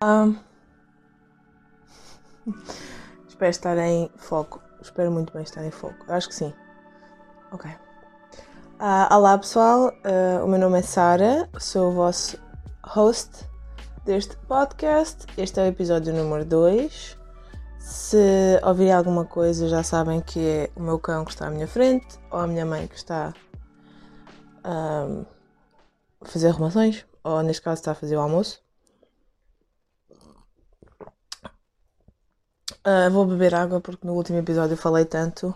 Um, espero estar em foco. Espero muito bem estar em foco. Eu acho que sim. Ok. Uh, olá pessoal, uh, o meu nome é Sara, sou o vosso host deste podcast. Este é o episódio número 2. Se ouvirem alguma coisa, já sabem que é o meu cão que está à minha frente ou a minha mãe que está um, a fazer arrumações, ou neste caso está a fazer o almoço. Uh, vou beber água porque no último episódio falei tanto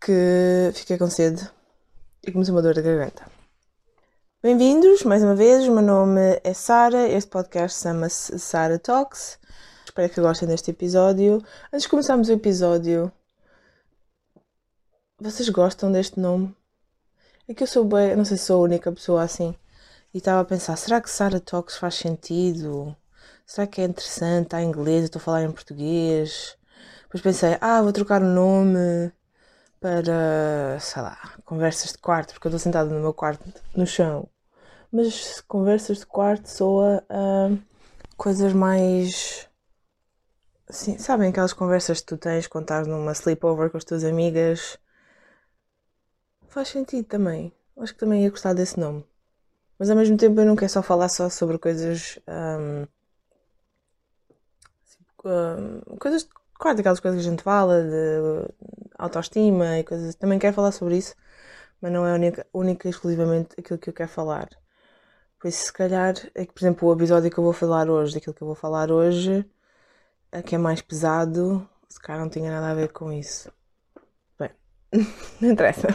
que fiquei com sede e comecei uma dor de garganta. Bem-vindos mais uma vez, o meu nome é Sara, este podcast chama-se Sara Talks. Espero que gostem deste episódio. Antes de começarmos o episódio, vocês gostam deste nome? É que eu sou bem, não sei se sou a única pessoa assim. E estava a pensar, será que Sara Talks faz sentido? Será que é interessante? Está em inglês, estou a falar em português. Depois pensei, ah, vou trocar o nome para, sei lá, conversas de quarto, porque eu estou sentada no meu quarto, no chão. Mas conversas de quarto soa a coisas mais. Assim, sabem aquelas conversas que tu tens quando estás numa sleepover com as tuas amigas? Faz sentido também. Acho que também ia gostar desse nome. Mas ao mesmo tempo eu não quero só falar só sobre coisas um, uh, coisas, claro, aquelas coisas que a gente fala, de autoestima e coisas. Também quero falar sobre isso, mas não é única, única e exclusivamente aquilo que eu quero falar. Por isso, se calhar, é que, por exemplo, o episódio que eu vou falar hoje, daquilo que eu vou falar hoje, é que é mais pesado, se calhar não tinha nada a ver com isso. Bem, não interessa.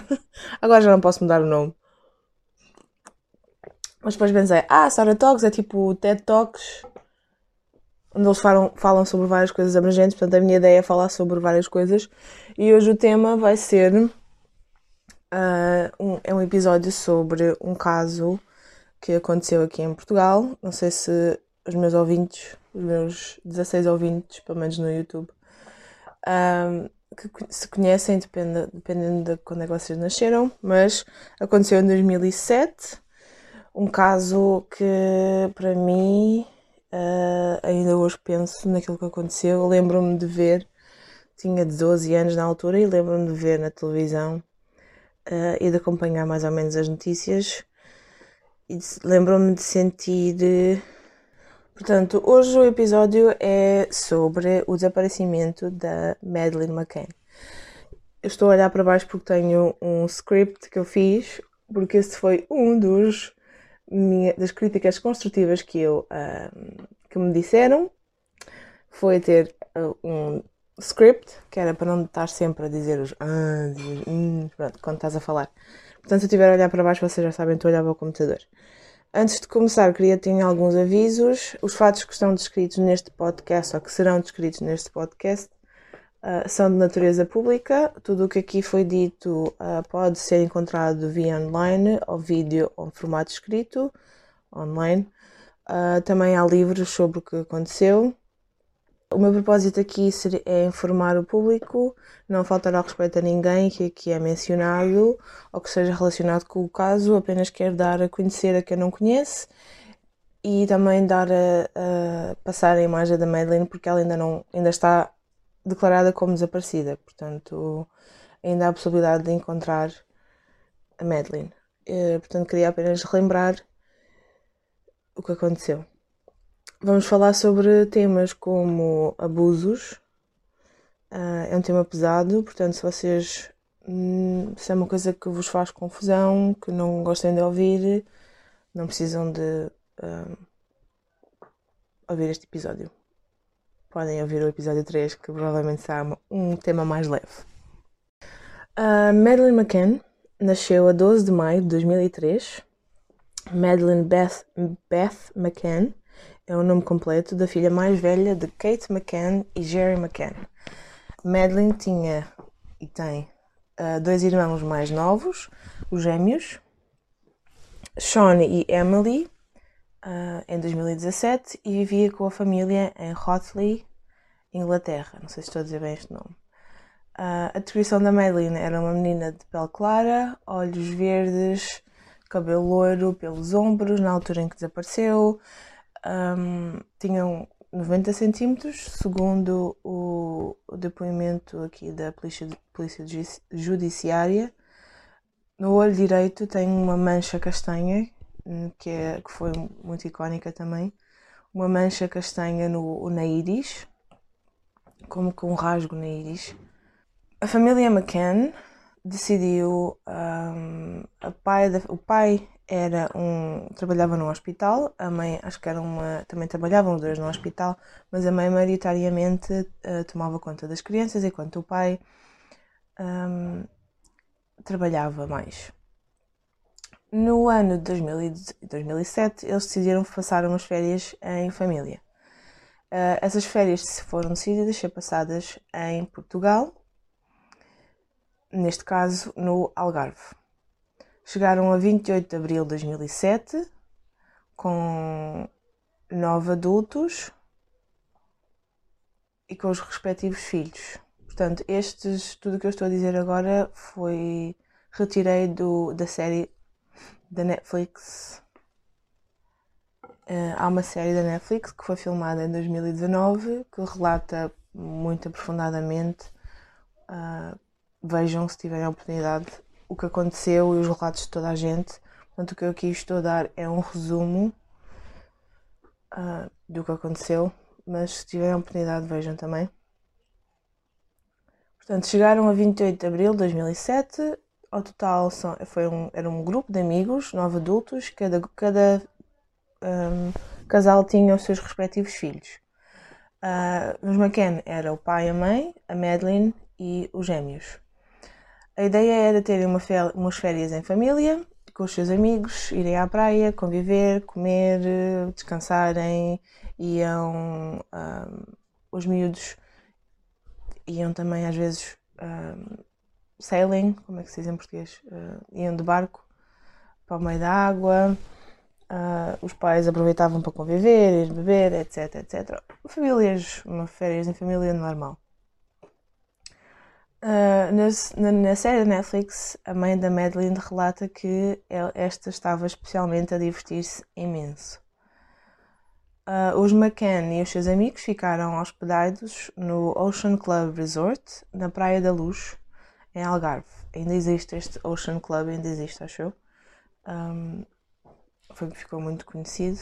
Agora já não posso mudar o nome. Mas depois pensei, ah, Sarah Talks é tipo TED Talks onde eles falam, falam sobre várias coisas abrangentes. Portanto, a minha ideia é falar sobre várias coisas. E hoje o tema vai ser. Uh, um, é um episódio sobre um caso que aconteceu aqui em Portugal. Não sei se os meus ouvintes, os meus 16 ouvintes, pelo menos no YouTube, uh, que se conhecem, depende, dependendo de quando é que vocês nasceram, mas aconteceu em 2007. Um caso que para mim Uh, ainda hoje penso naquilo que aconteceu. Lembro-me de ver, tinha 12 anos na altura, e lembro-me de ver na televisão uh, e de acompanhar mais ou menos as notícias. E lembro-me de sentir. Portanto, hoje o episódio é sobre o desaparecimento da Madeleine McCann. Eu estou a olhar para baixo porque tenho um script que eu fiz, porque esse foi um dos minha, das críticas construtivas que eu uh, que me disseram foi ter uh, um script que era para não estar sempre a dizer os ah, os, hum, pronto, quando estás a falar. Portanto, se eu estiver a olhar para baixo, vocês já sabem, estou a olhar para o computador. Antes de começar, queria ter alguns avisos. Os fatos que estão descritos neste podcast, ou que serão descritos neste podcast, uh, são de natureza pública. Tudo o que aqui foi dito uh, pode ser encontrado via online, ou vídeo, ou formato escrito, online. Uh, também há livros sobre o que aconteceu. O meu propósito aqui é informar o público, não faltar ao respeito a ninguém que aqui é mencionado ou que seja relacionado com o caso, apenas quero dar a conhecer a quem não conhece e também dar a, a passar a imagem da Madeleine porque ela ainda não ainda está declarada como desaparecida, portanto ainda há a possibilidade de encontrar a Madeline. Eh, portanto, queria apenas relembrar o que aconteceu. Vamos falar sobre temas como abusos. Uh, é um tema pesado, portanto, se vocês. Hum, se é uma coisa que vos faz confusão, que não gostem de ouvir, não precisam de uh, ouvir este episódio podem ouvir o episódio 3, que provavelmente será um tema mais leve. Uh, McCann nasceu a 12 de maio de 2003. Madeleine Beth, Beth McCann é o nome completo da filha mais velha de Kate McCann e Jerry McCann. Madeleine tinha e tem uh, dois irmãos mais novos, os gêmeos, Sean e Emily, uh, em 2017 e vivia com a família em Hotley, Inglaterra. Não sei se estou a dizer bem este nome. Uh, a descrição da Madeline era uma menina de pele clara, olhos verdes, cabelo loiro pelos ombros, na altura em que desapareceu. um, tinham 90 centímetros, segundo o, o depoimento aqui da Polícia, polícia Judiciária. No olho direito tem uma mancha castanha, que, é, que foi muito icónica também. Uma mancha castanha no, na íris, como com um rasgo na íris. A família McCann decidiu. Um, a pai da, o pai era um trabalhava no hospital, a mãe acho que era uma também trabalhavam os dois no hospital, mas a mãe maioritariamente uh, tomava conta das crianças enquanto o pai um, trabalhava mais. No ano de 2007 eles decidiram passar umas férias em família. Uh, essas férias foram decididas ser passadas em Portugal, neste caso no Algarve. Chegaram a 28 de abril de 2007 com nove adultos e com os respectivos filhos. Portanto, estes, tudo o que eu estou a dizer agora foi retirei do, da série da Netflix. Uh, há uma série da Netflix que foi filmada em 2019 que relata muito aprofundadamente. Uh, vejam se tiverem a oportunidade o que aconteceu e os relatos de toda a gente. Portanto, o que eu aqui estou a dar é um resumo uh, do que aconteceu, mas se tiverem a oportunidade, vejam também. Portanto, chegaram a 28 de abril de 2007. Ao total são, foi um, era um grupo de amigos, nove adultos, cada, cada um, casal tinha os seus respectivos filhos. Uh, os McCann era o pai, a mãe, a Madeline e os gêmeos. A ideia era terem uma umas férias em família, com os seus amigos, irem à praia, conviver, comer, descansarem, iam. Um, os miúdos iam também às vezes um, sailing, como é que se diz em português? Uh, iam de barco para o meio da água. Uh, os pais aproveitavam para conviver, ir beber, etc, etc. Famílias, uma férias em família normal. Uh, na, na, série da Netflix, a mãe da Madeline relata que esta estava especialmente a divertir-se imenso. Uh, os McCann e os seus amigos ficaram hospedados no Ocean Club Resort, na Praia da Luz, em Algarve. Ainda existe este Ocean Club, ainda existe, acho eu. Um, foi, ficou muito conhecido.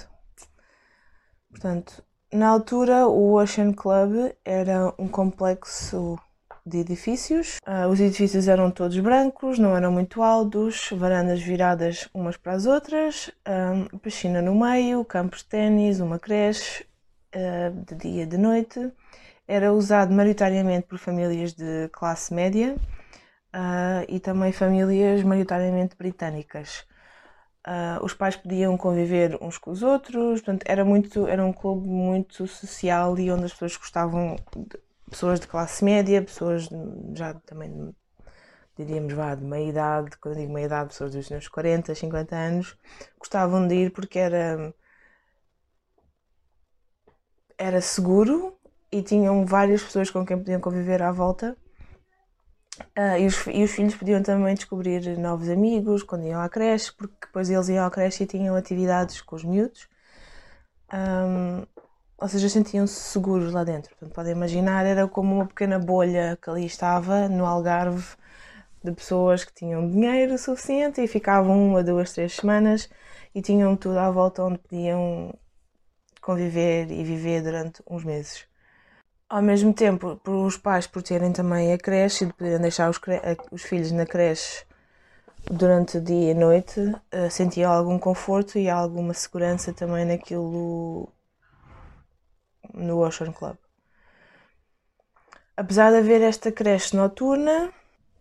Portanto, na altura, o Ocean Club era um complexo de edifícios. Uh, os edifícios eram todos brancos, não eram muito altos, varandas viradas umas para as outras, um, piscina no meio, campos de ténis, uma creche, uh, de dia e de noite. Era usado maioritariamente por famílias de classe média uh, e também famílias maioritariamente britânicas. os pais podiam conviver uns com os outros, portanto, era, muito, era um clube muito social e onde as pessoas gostavam de, pessoas de classe média, pessoas já também, diríamos, vá, de meia idade, quando digo meia idade, pessoas dos seus 40, 50 anos, gostavam de ir porque era, era seguro e tinham várias pessoas com quem podiam conviver à volta. Uh, e, os, e, os, filhos podiam também descobrir novos amigos quando iam à creche, porque depois eles iam à creche e tinham atividades com os miúdos. Um, ou seja, sentiam-se seguros lá dentro. Portanto, podem imaginar, era como uma pequena bolha que ali estava no Algarve de pessoas que tinham dinheiro suficiente e ficavam uma, duas, três semanas e tinham tudo à volta onde podiam conviver e viver durante uns meses. Ao mesmo tempo, por os pais por terem também a creche e de poderem deixar os, os filhos na creche durante o dia e noite, uh, sentiam algum conforto e alguma segurança também naquilo no Ocean Club. Apesar de haver esta creche noturna,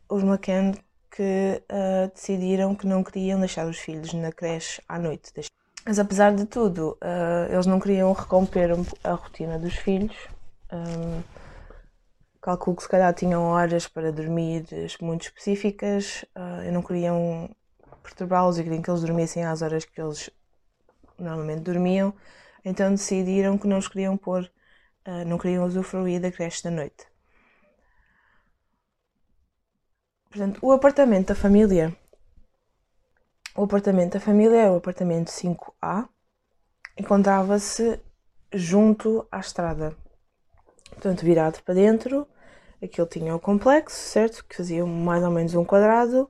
os McCann que uh, decidiram que não queriam deixar os filhos na creche à noite. Mas apesar de tudo, uh, eles não queriam recomper a rotina dos filhos. Um, calculo que se calhar tinham horas para dormir muito específicas uh, e não queriam perturbá-los e queriam que eles dormissem às horas que eles normalmente dormiam. Então decidiram que não os queriam pôr, uh, não queriam usufruir da creche da noite. Portanto, o apartamento da família. O apartamento da família é o apartamento 5A. encontrava-se junto à estrada. Portanto, virado para dentro, aquilo tinha o complexo, certo? Que fazia mais ou menos um quadrado.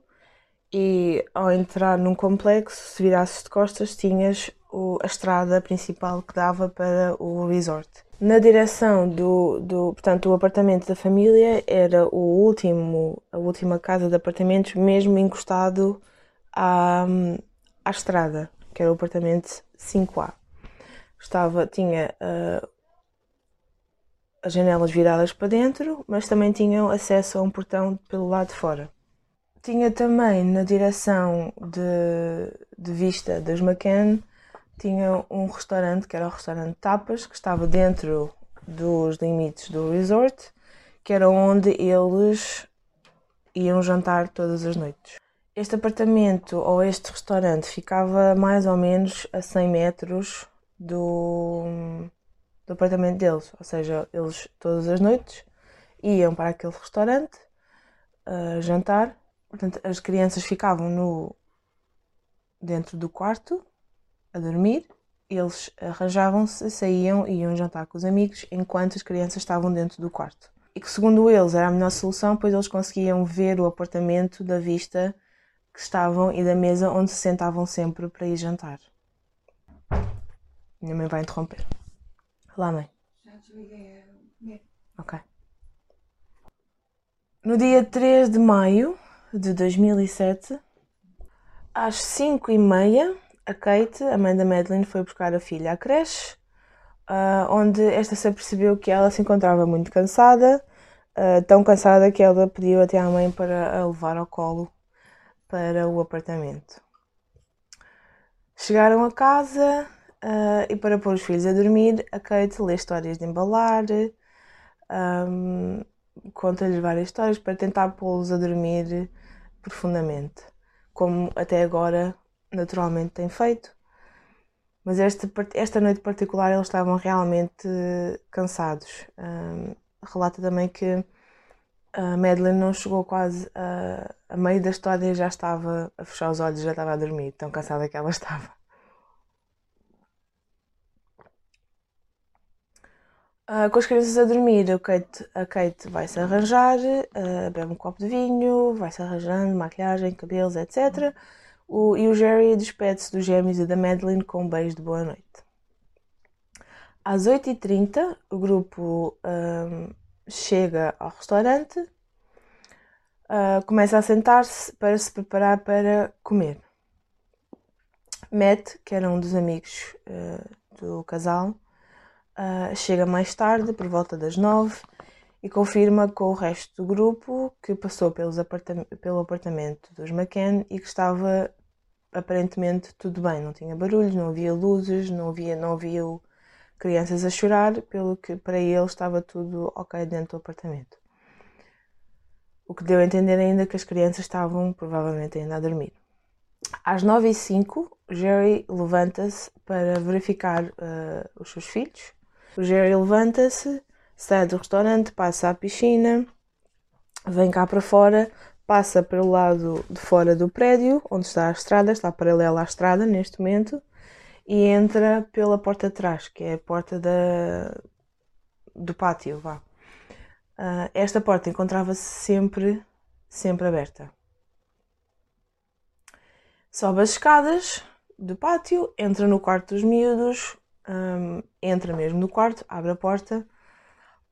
E ao entrar num complexo, se virasses de costas, tinhas o, a estrada principal que dava para o resort. Na direção do, do, portanto, o apartamento da família era o último, a última casa de apartamentos, mesmo encostado à, à estrada, que era o apartamento 5A. Estava, tinha uh, as janelas viradas para dentro, mas também tinham acesso a um portão pelo lado de fora. Tinha também na direção de, de vista das McCann, tinha um restaurante que era o restaurante Tapas, que estava dentro dos limites do resort, que era onde eles iam jantar todas as noites. Este apartamento ou este restaurante ficava mais ou menos a 100 metros do, do apartamento deles, ou seja, eles todas as noites iam para aquele restaurante uh, jantar, portanto as crianças ficavam no dentro do quarto a dormir, eles arranjavam-se, saíam e iam jantar com os amigos enquanto as crianças estavam dentro do quarto. E que, segundo eles, era a melhor solução, pois eles conseguiam ver o apartamento da vista que estavam e da mesa onde se sentavam sempre para ir jantar. Minha mãe vai interromper. Lá, mãe. Já desliguei a Ok. No dia 3 de maio de 2007, às 5 e meia, a Kate, a mãe da Madeline, foi buscar a filha à creche, uh, onde esta se apercebeu que ela se encontrava muito cansada, uh, tão cansada que ela pediu até à mãe para a levar ao colo para o apartamento. Chegaram a casa uh, e para pôr os filhos a dormir, a Kate lê histórias de embalar, um, conta-lhes várias histórias para tentar pô-los a dormir profundamente, como até agora naturalmente tem feito. Mas esta, esta noite particular eles estavam realmente cansados. Um, relata também que a Madeline não chegou quase a, a meio da história já estava a fechar os olhos, já estava a dormir, tão cansada que ela estava. Uh, com as crianças a dormir, a Kate, a Kate vai se arranjar, uh, bebe um copo de vinho, vai se arranjando, maquilhagem, cabelos, etc. O, e o Jerry despede-se dos gêmeos e da Madeline com um beijo de boa noite. Às 8h30, o grupo um, chega ao restaurante, uh, começa a sentar-se para se preparar para comer. Matt, que era um dos amigos do casal, uh, chega mais tarde, por volta das 9 e confirma com o resto do grupo que passou pelos apartam pelo apartamento dos McCann e que estava aparentemente tudo bem, não tinha barulhos, não havia luzes, não havia, não havia crianças a chorar, pelo que para ele estava tudo ok dentro do apartamento. O que deu a entender ainda que as crianças estavam provavelmente ainda a dormir. Às 9 e 05 Jerry levanta-se para verificar uh, os seus filhos. O Jerry levanta-se, sai do restaurante, passa à piscina, vem cá para fora, passa pelo lado de fora do prédio, onde está a estrada, está paralela à estrada neste momento, e entra pela porta de trás, que é a porta da, do pátio. Vá. Uh, esta porta encontrava-se sempre, sempre aberta. Sobe as escadas do pátio, entra no quarto dos miúdos, um, entra mesmo no quarto, abre a porta,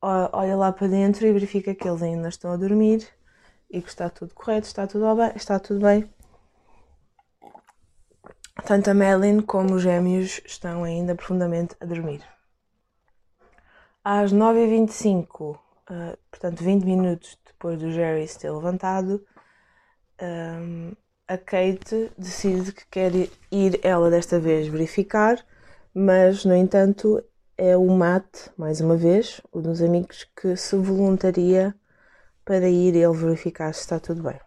olha lá para dentro e verifica que eles ainda estão a dormir e que está tudo correto, está tudo bem, está tudo bem. Tanto a Madeline como os gêmeos estão ainda profundamente a dormir. Às 9h25, uh, ah, portanto 20 minutos depois do Jerry se ter levantado, um, a Kate decide que quer ir ela desta vez verificar, mas no entanto é o Matt, mais uma vez, um dos amigos que se voluntaria para ir ele verificar se está tudo bem.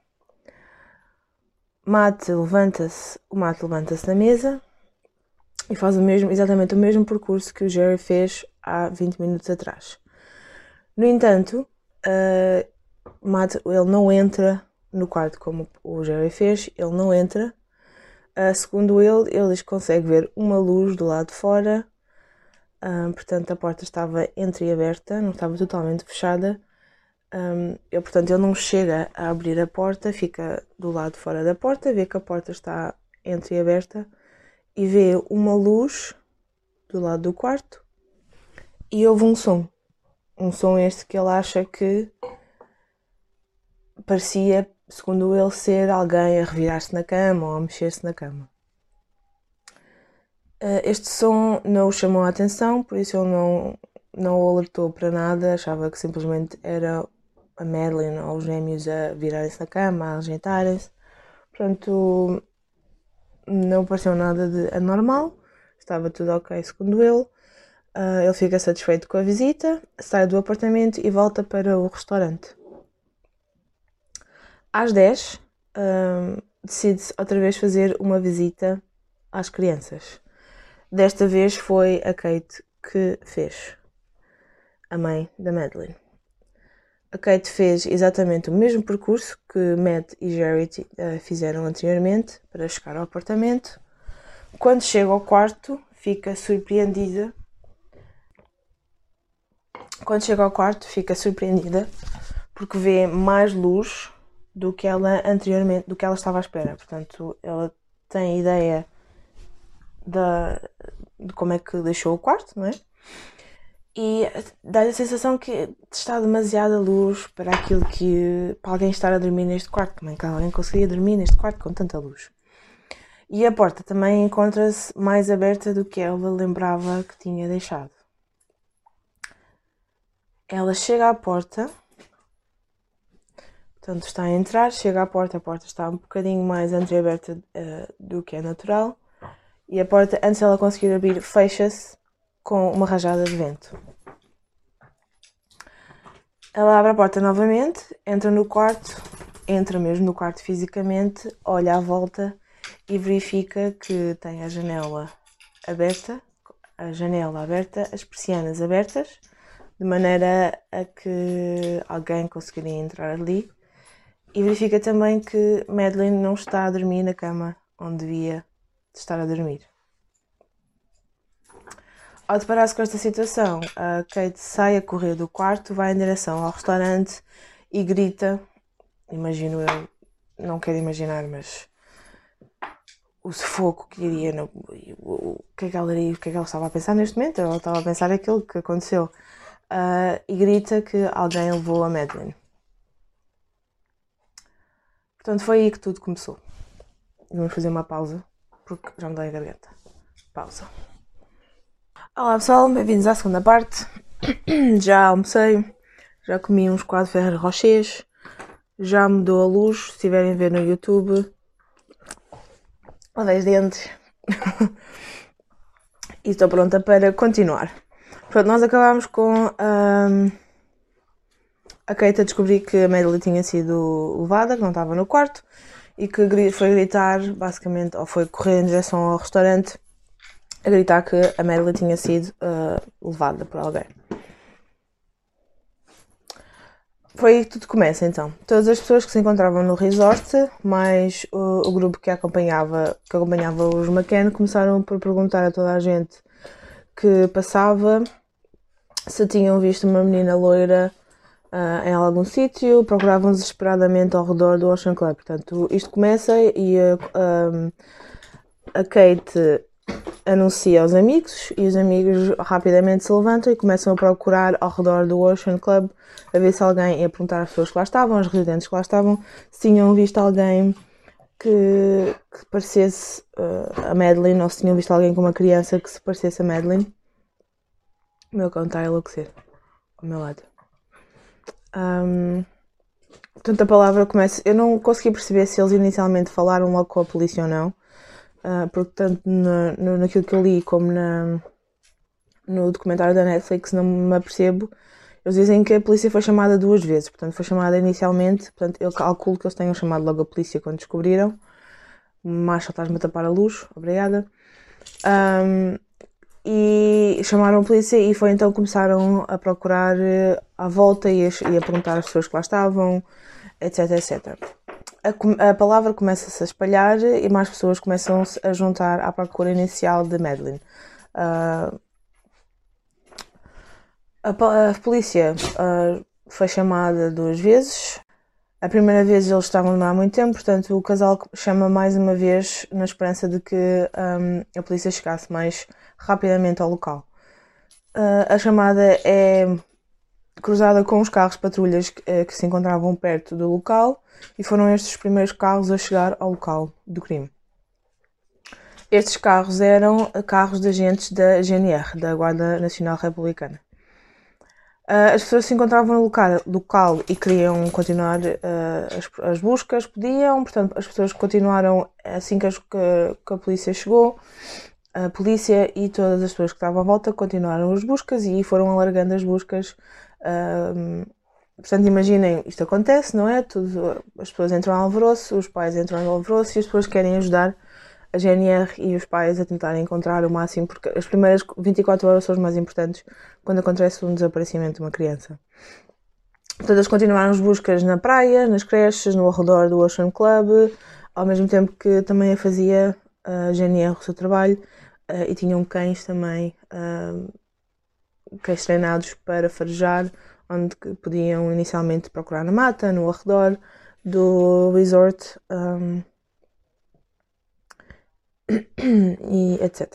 Matt levanta-se, o Matt levanta-se na mesa e faz o mesmo, exatamente o mesmo percurso que o Jerry fez há 20 minutos atrás. No entanto, uh, Matt, ele não entra no quarto como o Jerry fez, ele não entra, Uh, segundo ele, ele consegue ver uma luz do lado de fora, uh, portanto a porta estava entreaberta, não estava totalmente fechada. Um, eu, portanto, ele não chega a abrir a porta, fica do lado de fora da porta, vê que a porta está entreaberta e vê uma luz do lado do quarto e ouve um som. Um som este que ele acha que parecia, segundo ele, ser alguém a revirar-se na cama ou a mexer-se na cama. Uh, este som não o chamou a atenção, por isso ele não, não o alertou para nada, achava que simplesmente era a Madeline ou os gêmeos a virarem-se na cama, a ajeitarem-se. Portanto, não pareceu nada de anormal, estava tudo ok segundo ele. Uh, ele fica satisfeito com a visita, sai do apartamento e volta para o restaurante. Às 10, uh, ah, decide-se outra vez fazer uma visita às crianças. Desta vez foi a Kate que fez, a mãe da Madeline. A Kate fez exatamente o mesmo percurso que Matt e Jerry uh, fizeram anteriormente para chegar ao apartamento. Quando chega ao quarto, fica surpreendida. Quando chega ao quarto, fica surpreendida porque vê mais luz do que ela anteriormente, do que ela estava à espera. Portanto, ela tem ideia da, de como é que deixou o quarto, não é? e dá a sensação que está demasiada luz para aquilo que. para alguém estar a dormir neste quarto. Como é que alguém conseguiria dormir neste quarto com tanta luz? E a porta também encontra-se mais aberta do que ela lembrava que tinha deixado. Ela chega à porta, portanto está a entrar, chega à porta, a porta está um bocadinho mais entreaberta uh, do que é natural. E a porta, antes ela conseguir abrir, fecha-se com uma rajada de vento. Ela abre a porta novamente, entra no quarto, entra mesmo no quarto fisicamente, olha à volta e verifica que tem a janela aberta, a janela aberta, as persianas abertas, de maneira a que alguém conseguiria entrar ali. E verifica também que Madeline não está a dormir na cama onde devia estar a dormir. Ao deparar-se com esta situação, a Kate sai a correr do quarto, vai em direção ao restaurante e grita. Imagino eu, não quero imaginar, mas o sufoco que iria. No, o, que é que ela iria, o que é que ela estava a pensar neste momento? Ela estava a pensar aquilo que aconteceu. Uh, e grita que alguém levou a Madeline. Portanto, foi aí que tudo começou. Vamos fazer uma pausa, porque já me dói a garganta. Pausa. Olá pessoal, bem-vindos à segunda parte. Já almocei, já comi uns quatro ferros rochers, já mudou a luz, se estiverem a ver no YouTube. Olha os dentes. e estou pronta para continuar. Pronto, nós acabámos com um, a Kate a descobrir que a Madeline tinha sido levada, que não estava no quarto, e que foi gritar, basicamente, ou foi correr em direção ao restaurante a gritar que a Madeline tinha sido uh, levada por alguém. Foi aí que tudo começa então. Todas as pessoas que se encontravam no resort, mais o, o grupo que acompanhava, que acompanhava os McCann, começaram por perguntar a toda a gente que passava se tinham visto uma menina loira uh, em algum sítio, procuravam desesperadamente ao redor do Ocean Club. Portanto, isto começa e uh, a Kate anuncia aos amigos e os amigos rapidamente se levantam e começam a procurar ao redor do Ocean Club a ver se alguém ia perguntar às pessoas que lá estavam, aos residentes que lá estavam, se tinham visto alguém que, que parecesse uh, a Madeline ou se tinham visto alguém com uma criança que se parecesse a Madeline. O meu cão está a enlouquecer ao meu lado. Um, portanto, a palavra começa. Eu não consegui perceber se eles inicialmente falaram logo com a polícia ou não Uh, porque tanto no, naquilo que eu li como na, no documentário da Netflix não me apercebo. Eles dizem que a polícia foi chamada duas vezes, portanto foi chamada inicialmente, portanto eu calculo que eles tenham chamado logo a polícia quando descobriram. Marshall, estás-me a tapar a luz, obrigada. Um, e chamaram a polícia e foi então que começaram a procurar eh, à volta e a, e a perguntar às pessoas que lá estavam, etc, etc. a, a palavra começa-se a espalhar e mais pessoas começam-se a juntar à procura inicial de Madeline. Uh, a, a, polícia uh, foi chamada duas vezes. A primeira vez eles estavam a demorar muito tempo, portanto o casal chama mais uma vez na esperança de que um, a polícia chegasse mais rapidamente ao local. Uh, a chamada é cruzada com os carros patrulhas que, que se encontravam perto do local e foram estes os primeiros carros a chegar ao local do crime. Estes carros eram carros de agentes da GNR, da Guarda Nacional Republicana. Uh, as pessoas se encontravam no local, local e queriam continuar uh, as, as, buscas, podiam, portanto, as pessoas continuaram assim que, as, que, que, a polícia chegou. A polícia e todas as pessoas que estavam à volta continuaram as buscas e foram alargando as buscas uh, Portanto, imaginem, isto acontece, não é? Tudo, as pessoas entram em alvoroço, os pais entram em alvoroço e as pessoas querem ajudar a GNR e os pais a tentarem encontrar o máximo, porque as primeiras 24 horas são as mais importantes quando acontece um desaparecimento de uma criança. Portanto, eles continuaram as buscas na praia, nas creches, no redor do Ocean Club, ao mesmo tempo que também a fazia a GNR o seu trabalho eh, e tinham cães também, eh, cães treinados para farejar onde podiam inicialmente procurar na mata, no arredor do resort um, e etc.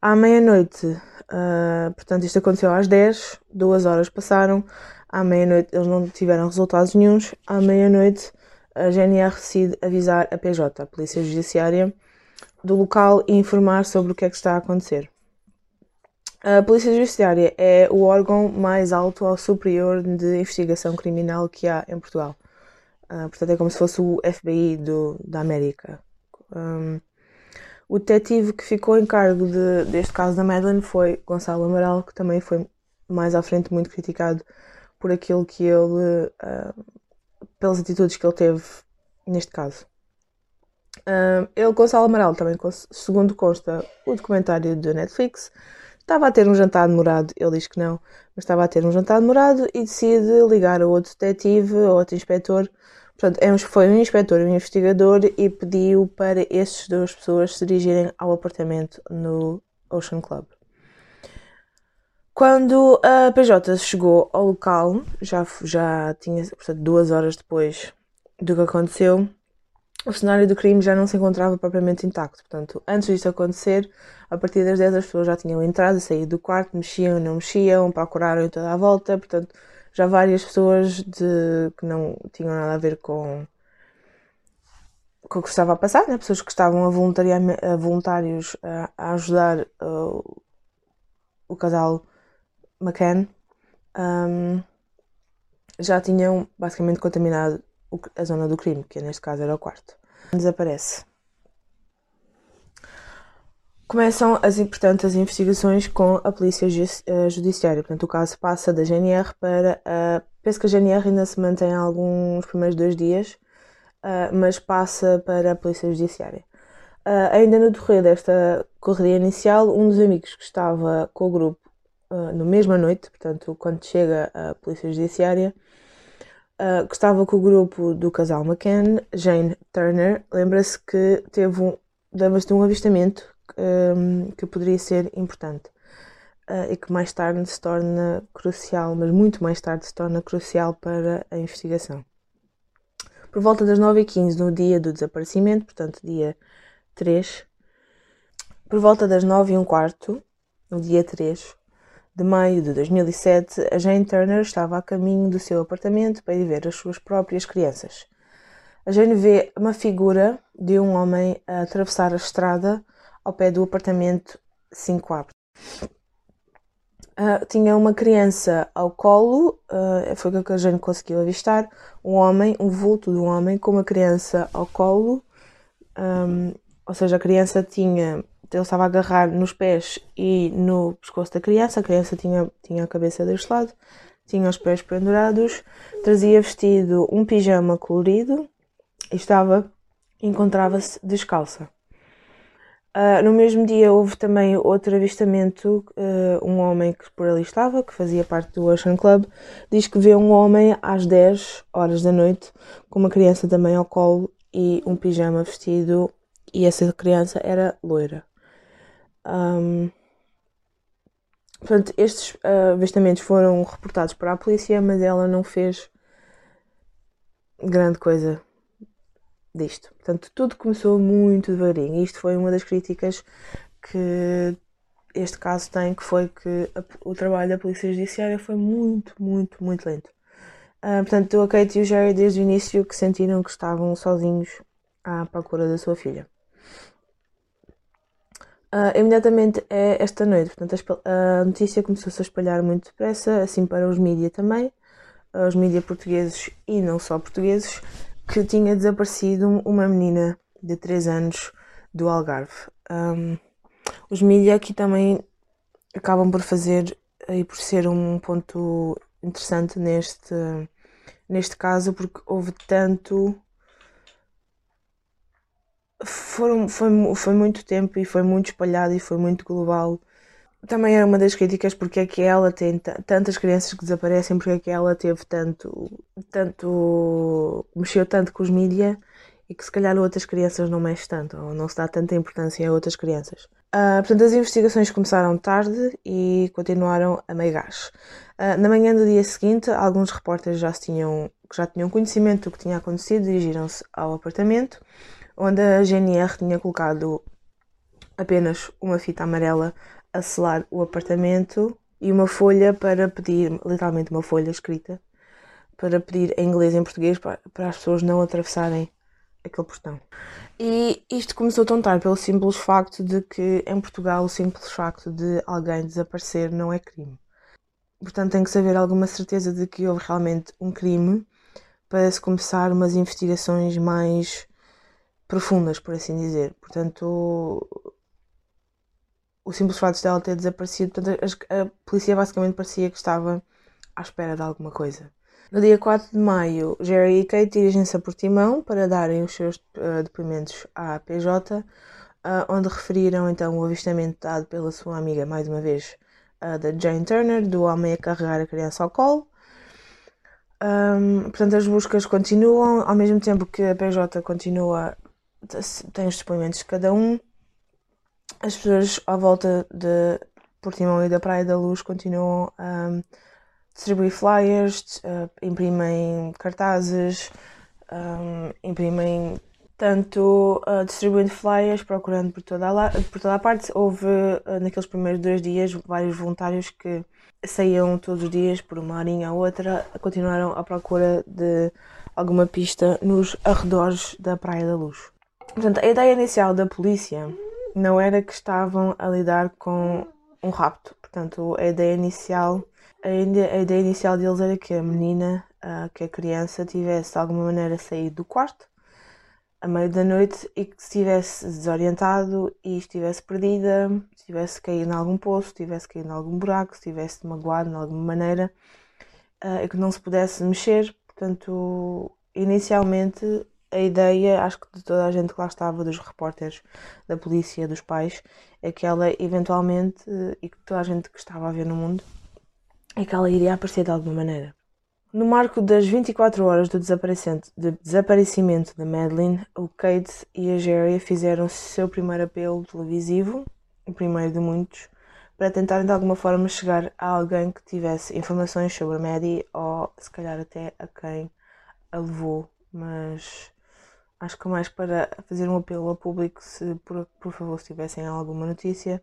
À meia-noite, uh, portanto, isto aconteceu às 10, duas horas passaram. À meia-noite, eles não tiveram resultados nenhums. À meia-noite, a GNR decide avisar a PJ, a Polícia Judiciária, do local e informar sobre o que é que está a acontecer. A Polícia Judiciária é o órgão mais alto ou superior de investigação criminal que há em Portugal. Uh, portanto, é como se fosse o FBI do, da América. Um, o detetive que ficou em cargo de, deste caso da Madeleine foi Gonçalo Amaral, que também foi mais à frente muito criticado por aquilo que ele. Uh, pelas atitudes que ele teve neste caso. Uh, ele, Gonçalo Amaral, também, segundo consta o documentário da Netflix, Estava a ter um jantar demorado, ele diz que não, mas estava a ter um jantar demorado e decide ligar a outro detetive, a outro inspetor. Portanto, é foi um inspetor e um investigador e pediu para estes duas pessoas se dirigirem ao apartamento no Ocean Club. Quando a PJ chegou ao local, já, já tinha, portanto, duas horas depois do que aconteceu, o cenário do crime já não se encontrava propriamente intacto. Portanto, antes disto acontecer, a partir das 10 as pessoas já tinham entrado e saído do quarto, mexiam, não mexiam, procuraram em toda a volta. Portanto, já várias pessoas de, que não tinham nada a ver com, com o que estava a passar, né? pessoas que estavam a, a voluntários a, a ajudar uh, o casal McCann, um, já tinham basicamente contaminado a zona do crime, que neste caso era o quarto. Desaparece. Começam as, portanto, as investigações com a polícia eh, judiciária. Portanto, o caso passa da GNR para a. Penso que a GNR ainda se mantém alguns primeiros dois dias, eh, mas passa para a polícia judiciária. Eh, ainda no decorrer desta correria inicial, um dos amigos que estava com o grupo na mesma noite, portanto, quando chega a polícia judiciária, uh, que estava com o grupo do casal McCann, Jane Turner, lembra-se que teve um, de um avistamento um, que poderia ser importante uh, e que mais tarde se torna crucial, mas muito mais tarde se torna crucial para a investigação. Por volta das 9h15 no dia do desaparecimento, portanto dia 3, por volta das 9 h 15 quarto, no dia 3, de maio de 2007, a Jane Turner estava a caminho do seu apartamento para ir ver as suas próprias crianças. A Jane vê uma figura de um homem a atravessar a estrada ao pé do apartamento 5A. Uh, tinha uma criança ao colo, uh, foi o que a Jane conseguiu avistar. Um homem, um vulto de um homem com uma criança ao colo, um, ou seja, a criança tinha ele estava a agarrar nos pés e no pescoço da criança. A criança tinha, tinha a cabeça deste lado, tinha os pés pendurados, trazia vestido um pijama colorido e estava encontrava-se descalça. Uh, no mesmo dia houve também outro avistamento, uh, um homem que por ali estava, que fazia parte do Ocean Club, diz que vê um homem às 10 horas da noite com uma criança também ao colo e um pijama vestido e essa criança era loira. Um, portanto, estes uh, avistamentos foram reportados para a polícia, mas ela não fez grande coisa disto. Portanto, tudo começou muito devagarinho. E isto foi uma das críticas que este caso tem, que foi que a, o trabalho da Polícia Judiciária foi muito, muito, muito lento. Uh, portanto, a Kate e o Jerry desde o início que sentiram que estavam sozinhos à procura da sua filha. Uh, imediatamente é esta noite, portanto, a, notícia começou-se a espalhar muito depressa, assim para os mídias também, os mídias portugueses e não só portugueses, que tinha desaparecido uma menina de 3 anos do Algarve. Um, os mídias aqui também acabam por fazer e por ser um ponto interessante neste, neste caso, porque houve tanto. Foram, foi, foi muito tempo e foi muito espalhado e foi muito global também era uma das críticas porque é que ela tem tantas crianças que desaparecem, porque é que ela teve tanto, tanto, mexeu tanto com os mídias e que se calhar outras crianças não mexe tanto, ou não se dá tanta importância a outras crianças. Uh, portanto, as investigações começaram tarde e continuaram a meio gás. Uh, na manhã do dia seguinte, alguns repórteres já tinham, já tinham conhecimento do que tinha acontecido dirigiram-se ao apartamento, onde a GNR tinha colocado apenas uma fita amarela a selar o apartamento e uma folha para pedir, literalmente uma folha escrita, para pedir em inglês e em português para, para as pessoas não atravessarem aquele portão. E isto começou tão tarde pelo simples facto de que em Portugal o simples facto de alguém desaparecer não é crime. Portanto, tem que saber alguma certeza de que houve realmente um crime para se começar umas investigações mais profundas, por assim dizer. Portanto, o simples facto de ela ter desaparecido, portanto, a, polícia basicamente parecia que estava à espera de alguma coisa. No dia 4 de maio, Jerry e Kate dirigem-se a Portimão para darem os seus uh, depoimentos à PJ, uh, onde referiram então o avistamento dado pela sua amiga, mais uma vez, uh, da Jane Turner, do homem a carregar a criança ao colo. Um, portanto, as buscas continuam, ao mesmo tempo que a PJ continua, tem os depoimentos de cada um as pessoas à volta de Portimão e da Praia da Luz continuam a distribuir flyers, uh, imprimem cartazes, um, imprimem tanto uh, distribuindo flyers, procurando por toda, a, por toda a parte. Houve uh, naqueles primeiros dois dias vários voluntários que saíam todos os dias por uma horinha ou outra, continuaram à procura de alguma pista nos arredores da Praia da Luz. Portanto, a ideia inicial da polícia não era que estavam a lidar com um rapto. Portanto, a ideia inicial, a ideia inicial deles era que a menina, que a criança tivesse de alguma maneira saído do quarto a meio da noite e que estivesse desorientado e estivesse perdida, estivesse caído em algum poço, estivesse caído em algum buraco, estivesse magoado de alguma maneira e que não se pudesse mexer. Portanto, inicialmente a ideia, acho que de toda a gente que lá estava, dos repórteres, da polícia, dos pais, é que ela eventualmente, e que toda a gente que estava a ver no mundo, é que ela iria aparecer de alguma maneira. No marco das 24 horas do de desaparecimento de Madeline, o Kate e a Jerry fizeram o seu primeiro apelo televisivo, o primeiro de muitos, para tentarem de alguma forma chegar a alguém que tivesse informações sobre a Maddie ou se calhar até a quem a levou, mas acho que mais para fazer um apelo ao público, se por, por favor, se tivessem alguma notícia,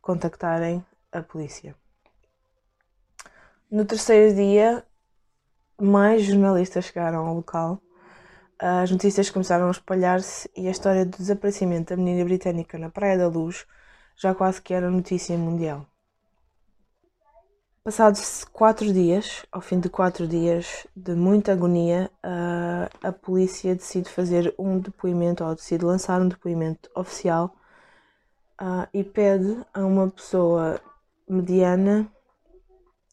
contactarem a polícia. No terceiro dia, mais jornalistas chegaram ao local. As notícias começaram a espalhar-se e a história do desaparecimento da menina britânica na Praia da Luz já quase que era notícia mundial. Passados quatro dias, ao fim de quatro dias de muita agonia, a, a polícia decide fazer um depoimento, ou decide lançar um depoimento oficial uh, e pede a uma pessoa mediana,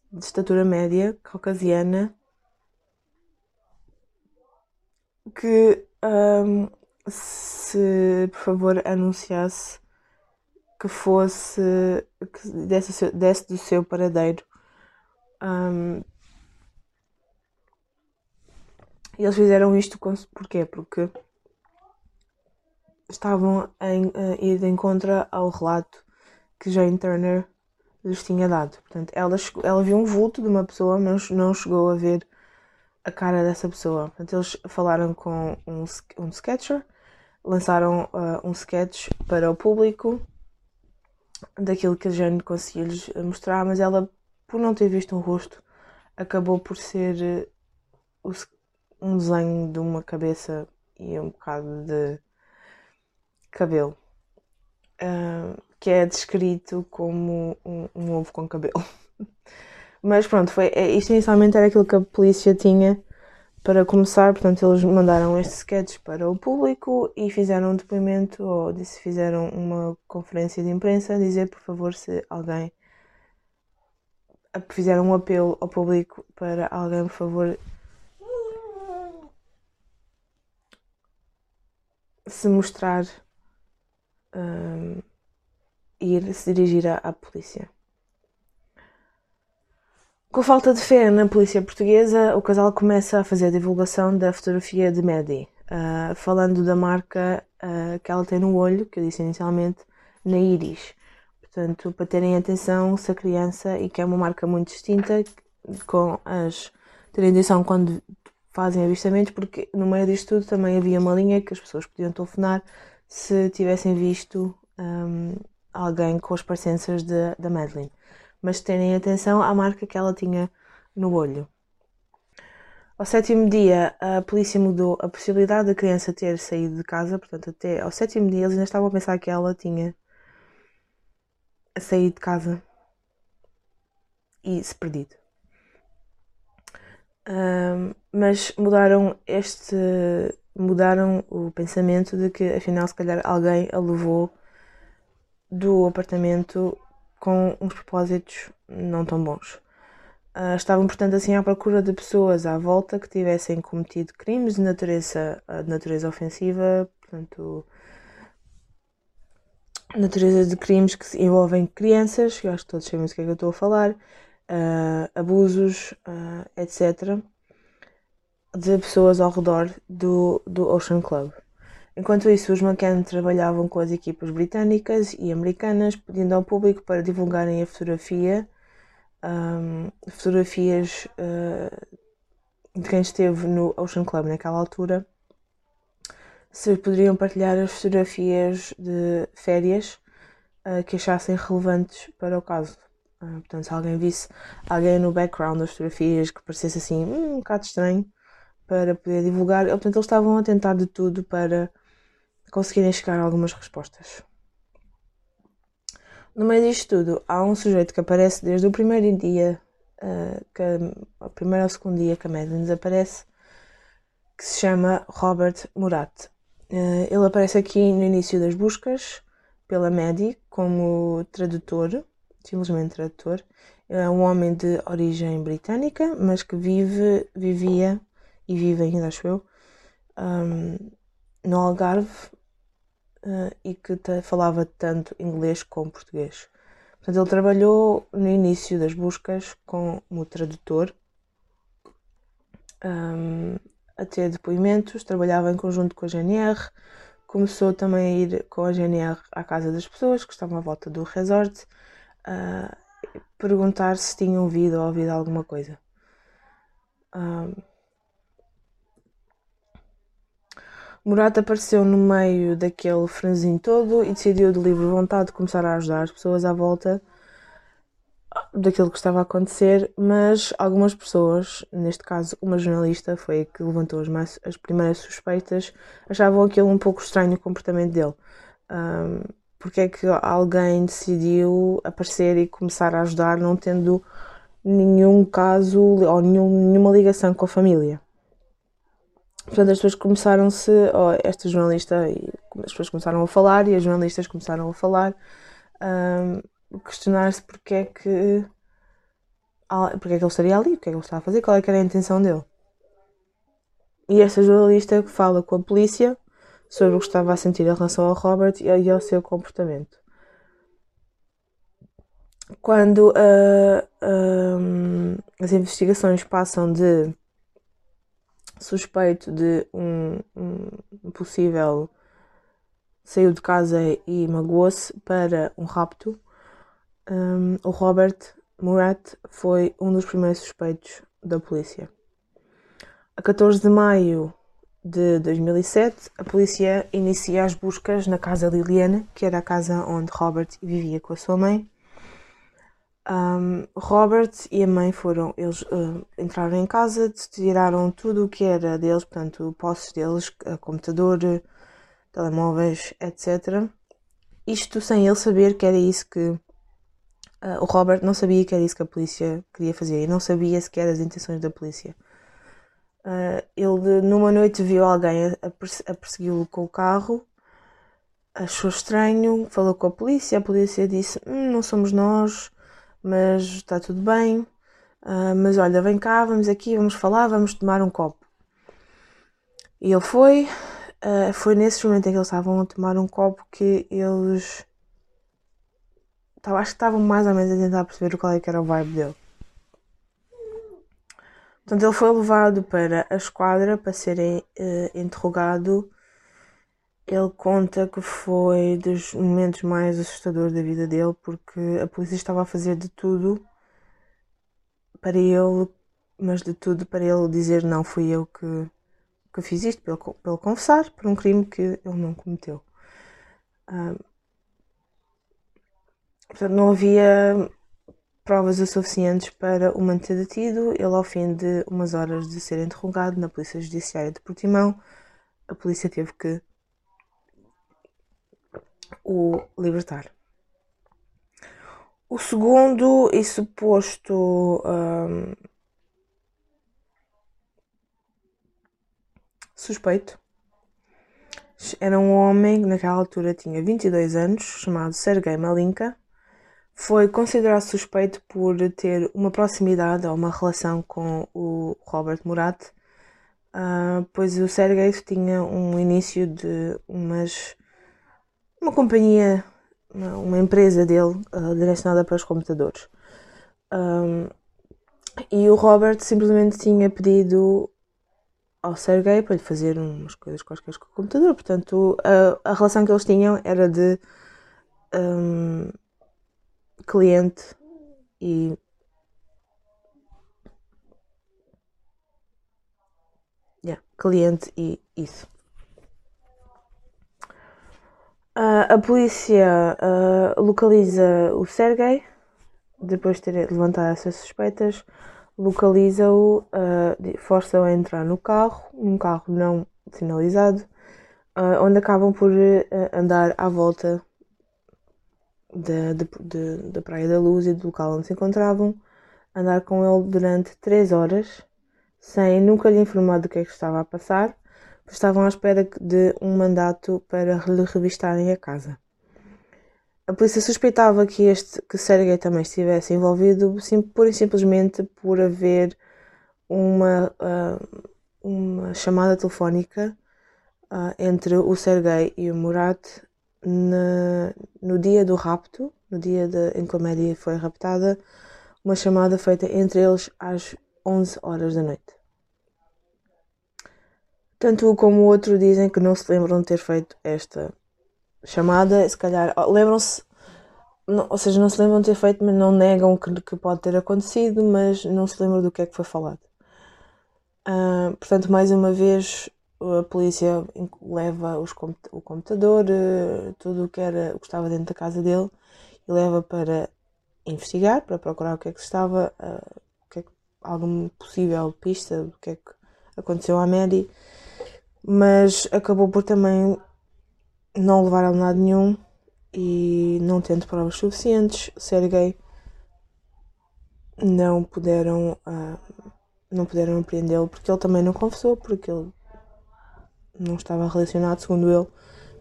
de estatura média, caucasiana, que um, se por favor anunciasse que fosse que desse, desse do seu paradeiro. Um, e eles fizeram isto com, porquê? Porque estavam a ir de encontro ao relato que Jane Turner lhes tinha dado. Portanto, ela, ela viu um vulto de uma pessoa, mas não chegou a ver a cara dessa pessoa. Portanto, eles falaram com um, um sketcher, lançaram uh, um sketch para o público daquilo que a Jane conseguiu lhes mostrar, mas ela, por não ter visto um rosto, acabou por ser uh, um desenho de uma cabeça e um bocado de cabelo. Uh, que é descrito como um, um ovo com cabelo. Mas pronto, foi, é, isto inicialmente era aquilo que a polícia tinha para começar, portanto eles mandaram este sketch para o público e fizeram um depoimento ou disse, fizeram uma conferência de imprensa dizer por favor se alguém fizeram um apelo ao público para alguém por favor se mostrar um, ir se dirigir à, à polícia. Com falta de fé na polícia portuguesa, o casal começa a fazer a divulgação da fotografia de Maddie, uh, falando da marca uh, que ela tem no olho, que eu disse inicialmente, na íris. Portanto, para terem atenção se a criança, e que é uma marca muito distinta, com as. terem atenção quando fazem avistamentos, porque no meio disto tudo também havia uma linha que as pessoas podiam telefonar se tivessem visto um, alguém com as parecenças da Madeline mas terem atenção à marca que ela tinha no olho. Ao sétimo dia, a polícia mudou a possibilidade da criança ter saído de casa, portanto, até ao sétimo dia eles ainda estavam a pensar que ela tinha saído de casa e se perdido. Um, mas mudaram este mudaram o pensamento de que afinal se calhar alguém a levou do apartamento com uns propósitos não tão bons. Uh, estavam, portanto, assim à procura de pessoas à volta que tivessem cometido crimes de natureza, de natureza ofensiva, portanto, natureza de crimes que envolvem crianças, eu acho que todos sabem do que é que eu estou a falar, uh, abusos, uh, etc., de pessoas ao redor do, do Ocean Club. Enquanto isso, os McCann trabalhavam com as equipas britânicas e americanas, pedindo ao público para divulgarem a fotografia, um, fotografias uh, de quem esteve no Ocean Club naquela altura, se poderiam partilhar as fotografias de férias uh, que achassem relevantes para o caso. Uh, portanto, se alguém visse alguém no background das fotografias que parecesse assim hum, um bocado estranho para poder divulgar, portanto, eles estavam a tentar de tudo para conseguirem chegar a algumas respostas. No meio disto tudo, há um sujeito que aparece desde o primeiro dia, uh, que, o primeiro ao segundo dia que a Madeline desaparece, que se chama Robert Murat. Uh, ele aparece aqui no início das buscas pela Maddie como tradutor, simplesmente tradutor. É um homem de origem britânica, mas que vive, vivia e vive ainda, acho eu, um, no Algarve, uh, e que falava tanto inglês como português. Portanto, ele trabalhou no início das buscas como tradutor, um, a ter depoimentos, trabalhava em conjunto com a GNR, começou também a ir com a GNR à casa das pessoas que estavam à volta do resort, uh, perguntar se tinham ouvido ou ouvido alguma coisa. Um, Murat apareceu no meio daquele franzinho todo e decidiu de livre vontade começar a ajudar as pessoas à volta daquilo que estava a acontecer, mas algumas pessoas, neste caso uma jornalista, foi a que levantou as, mais, as primeiras suspeitas, achavam aquilo um pouco estranho o comportamento dele. Um, porque é que alguém decidiu aparecer e começar a ajudar não tendo nenhum caso ou nenhum, nenhuma ligação com a família? Portanto, as pessoas começaram-se, oh, esta jornalista, as pessoas começaram a falar e as jornalistas começaram a falar, um, questionar-se porque é que porque é que ele estaria ali, o que é que ele estava a fazer, qual é que era a intenção dele. E esta jornalista fala com a polícia sobre o que estava a sentir em relação ao Robert e ao seu comportamento. quando uh, as investigações passam de suspeito de um, um possível saiu de casa e magoou-se para um rapto, um, o Robert Murat foi um dos primeiros suspeitos da polícia. A 14 de maio de 2007, a polícia inicia as buscas na casa Liliana, que era a casa onde Robert vivia com a sua mãe. Um, Robert e a mãe foram, eles uh, entraram em casa, tiraram tudo o que era deles, portanto, posses deles, computador, telemóveis, etc. Isto sem ele saber que era isso que uh, o Robert não sabia que era isso que a polícia queria fazer e não sabia sequer as intenções da polícia. Uh, ele numa noite viu alguém a, a persegui-lo com o carro, achou estranho, falou com a polícia, a polícia disse hum, não somos nós, mas está tudo bem, uh, mas olha, vem cá, vamos aqui, vamos falar, vamos tomar um copo. E ele foi, uh, foi nesse momento em que eles estavam a tomar um copo que eles acho que estavam mais ou menos a tentar perceber qual é que era o vibe dele. Portanto, ele foi levado para a esquadra para ser uh, interrogado. Ele conta que foi dos momentos mais assustadores da vida dele porque a polícia estava a fazer de tudo para ele, mas de tudo para ele dizer não fui eu que, que fiz isto, pelo, pelo confessar por um crime que ele não cometeu. Uh, portanto, não havia provas o suficientes para o manter detido. Ele, ao fim de umas horas de ser interrogado na Polícia Judiciária de Portimão, a polícia teve que o libertar. O segundo e suposto um, suspeito era um homem que naquela altura tinha 22 anos, chamado Sergei Malinka, foi considerado suspeito por ter uma proximidade ou uma relação com o Robert Murat, uh, pois o Sergei tinha um início de umas uma companhia, uma, empresa dele uh, direcionada para os computadores. Um, e o Robert simplesmente tinha pedido ao Sergei para lhe fazer umas coisas quaisquer com o computador. Portanto, a, a relação que eles tinham era de um, cliente e yeah, cliente e isso. Uh, a polícia uh, localiza o Sergei depois de ter levantado essas suspeitas, localiza-o, uh, força-o a entrar no carro, um carro não sinalizado, onde acabam por andar à volta da, de, de, Praia da Luz e do local onde se encontravam, andar com ele durante três horas, sem nunca lhe informar do que é que estava a passar, estavam à espera de um mandato para lhe revistarem a casa. A polícia suspeitava que este que Sergei também estivesse envolvido, sim, pura e simplesmente por haver uma, uh, uma chamada telefónica uh, entre o Sergei e o Murat na, no dia do rapto, no dia de, em que a Maddie foi raptada, uma chamada feita entre eles às 11 horas da noite. Tanto um como o outro dizem que não se lembram de ter feito esta chamada, se calhar lembram-se, ou seja, não se lembram de ter feito, mas não negam que, que pode ter acontecido, mas não se lembram do que é que foi falado. Uh, portanto, mais uma vez, a polícia leva os, o computador, eh, tudo o que, era, o que estava dentro da casa dele e leva para investigar, para procurar o que é que estava, uh, o que é que, alguma possível pista do que é que aconteceu à Maddie, mas acabou por também não levar a nada nenhum e não tendo provas suficientes, Sergei não puderam uh, não puderam apreendê-lo porque ele também não confessou, porque ele não estava relacionado, segundo ele,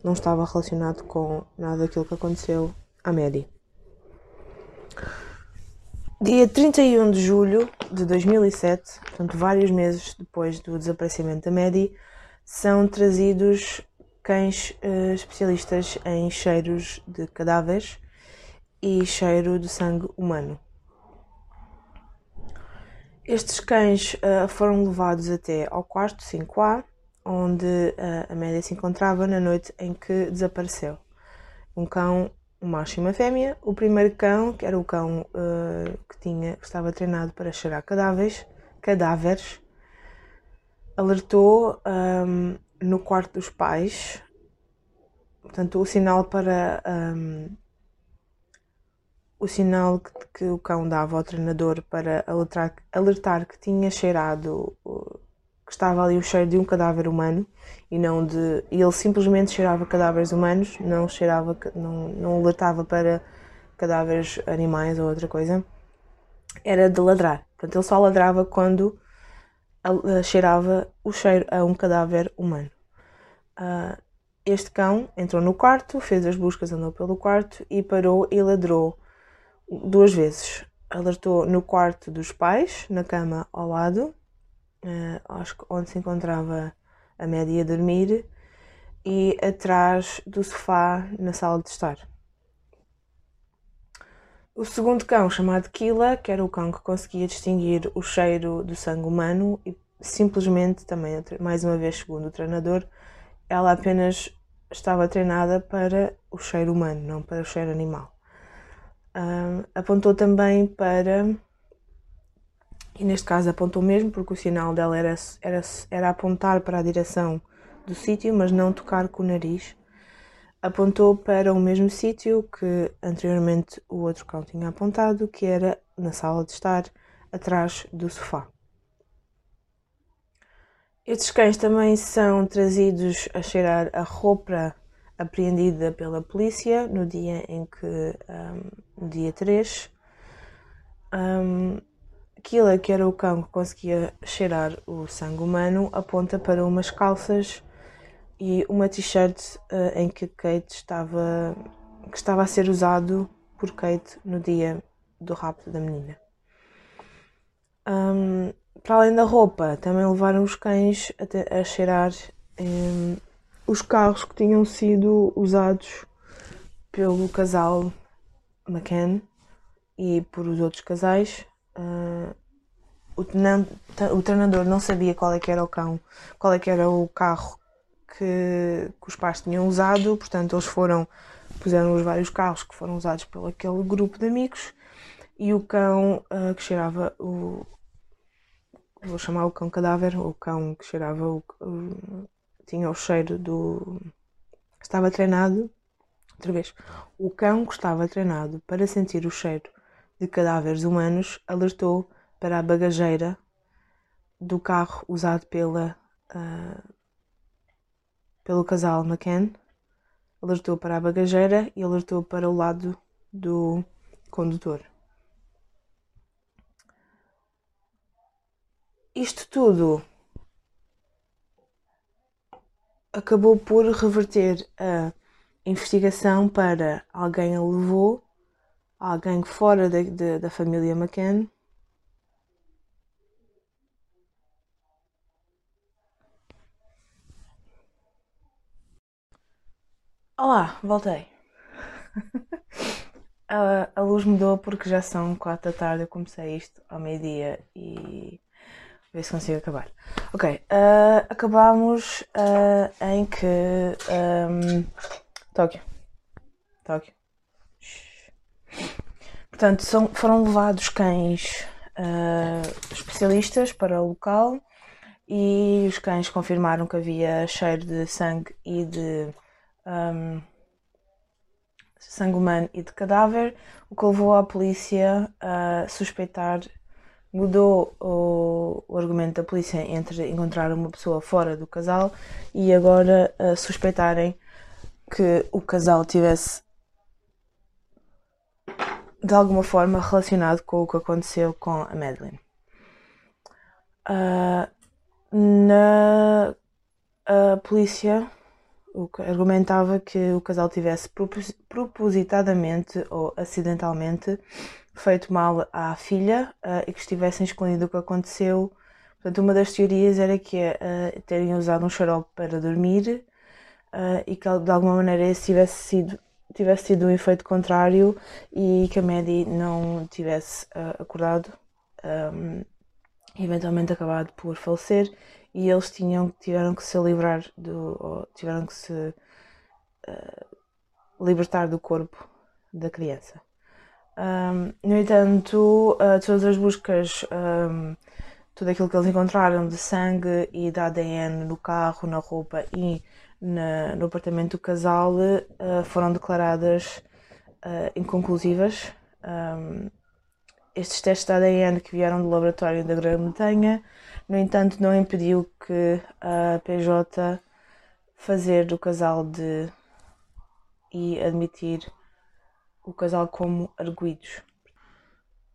não estava relacionado com nada daquilo que aconteceu à Maddie. Dia 31 de julho de 2007, portanto, vários meses depois do desaparecimento da Maddie, são trazidos cães uh, especialistas em cheiros de cadáveres e cheiro de sangue humano. Estes cães uh, foram levados até ao quarto 5A, onde uh, a média se encontrava na noite em que desapareceu. Um cão, um macho e uma fêmea. O primeiro cão, que era o cão que, tinha, que estava treinado para cheirar cadáveres, cadáveres alertou um, no quarto dos pais. Portanto, o sinal para um, o sinal que, que, o cão dava ao treinador para alertar, alertar que tinha cheirado, que estava ali o cheiro de um cadáver humano e não de. E ele simplesmente cheirava cadáveres humanos, não cheirava, não, não alertava para cadáveres animais ou outra coisa. Era de ladrar. Portanto, ele só ladrava quando cheirava o cheiro a um cadáver humano. Uh, este cão entrou no quarto, fez as buscas, andou pelo quarto e parou e ladrou duas vezes. Alertou no quarto dos pais, na cama ao lado, uh, acho que onde se encontrava a média a dormir, e atrás do sofá na sala de estar. O segundo cão, chamado Kila, que era o cão que conseguia distinguir o cheiro do sangue humano e simplesmente, também mais uma vez segundo o treinador, ela apenas estava treinada para o cheiro humano, não para o cheiro animal apontou também para. E neste caso apontou mesmo, porque o sinal dela era, era, era apontar para a direção do sítio, mas não tocar com o nariz. Apontou para o mesmo sítio que anteriormente o outro cão tinha apontado, que era na sala de estar, atrás do sofá. Estes cães também são trazidos a cheirar a roupa apreendida pela polícia no dia em que, um, no dia 3. Um, que era o cão que conseguia cheirar o sangue humano, aponta para umas calças e uma t-shirt uh, em que Kate estava, que estava a ser usado por Kate no dia do rapto da menina. Um, para além da roupa, também levaram os cães a, a cheirar um, os carros que tinham sido usados pelo casal McCann e por os outros casais. Uh, o, o, treinador não sabia qual é que era o cão, qual é que era o carro que, que os pais tinham usado, portanto eles foram, puseram os vários carros que foram usados pelo aquele grupo de amigos e o cão uh, que cheirava o vou chamar o cão cadáver, o cão que cheirava o, tinha o cheiro do. Estava treinado. Outra vez. O cão que estava treinado para sentir o cheiro de cadáveres humanos alertou para a bagageira do carro usado pela, uh, pelo casal McCann. Alertou para a bagageira e alertou para o lado do condutor. Isto tudo acabou por reverter a investigação para alguém a levou, alguém fora de, da família McCann. Olá, voltei. a, a luz mudou porque já são quatro da tarde. Eu comecei isto ao meio-dia e ver se consigo acabar. Ok, uh, acabamos uh, em que. Um, Tóquio. Tóquio. Portanto, são, foram levados cães uh, especialistas para o local e os cães confirmaram que havia cheiro de sangue e de. Um, sangue humano e de cadáver, o que levou a polícia a suspeitar mudou o, o, argumento da polícia entre encontrar uma pessoa fora do casal e agora uh, suspeitarem que o casal tivesse de alguma forma relacionado com o que aconteceu com a Madeline. Uh, na a polícia argumentava que o casal tivesse propositadamente ou acidentalmente feito mal à filha uh, e que estivessem escondido o que aconteceu. Portanto, uma das teorias era que uh, terem usado um xarope para dormir uh, e que de alguma maneira esse tivesse sido tivesse tido um efeito contrário e que a Maddie não tivesse acordado um, eventualmente acabado por falecer e eles tinham, tiveram que se livrar do, tiveram que se uh, libertar do corpo da criança. Um, no entanto, uh, todas as buscas, um, tudo aquilo que eles encontraram de sangue e de ADN no carro, na roupa e na, no apartamento do casal uh, foram declaradas uh, inconclusivas. Um, estes testes de ADN que vieram do laboratório da Grã-Bretanha, no entanto, não impediu que a PJ fazer do casal de e admitir o casal como arguídos.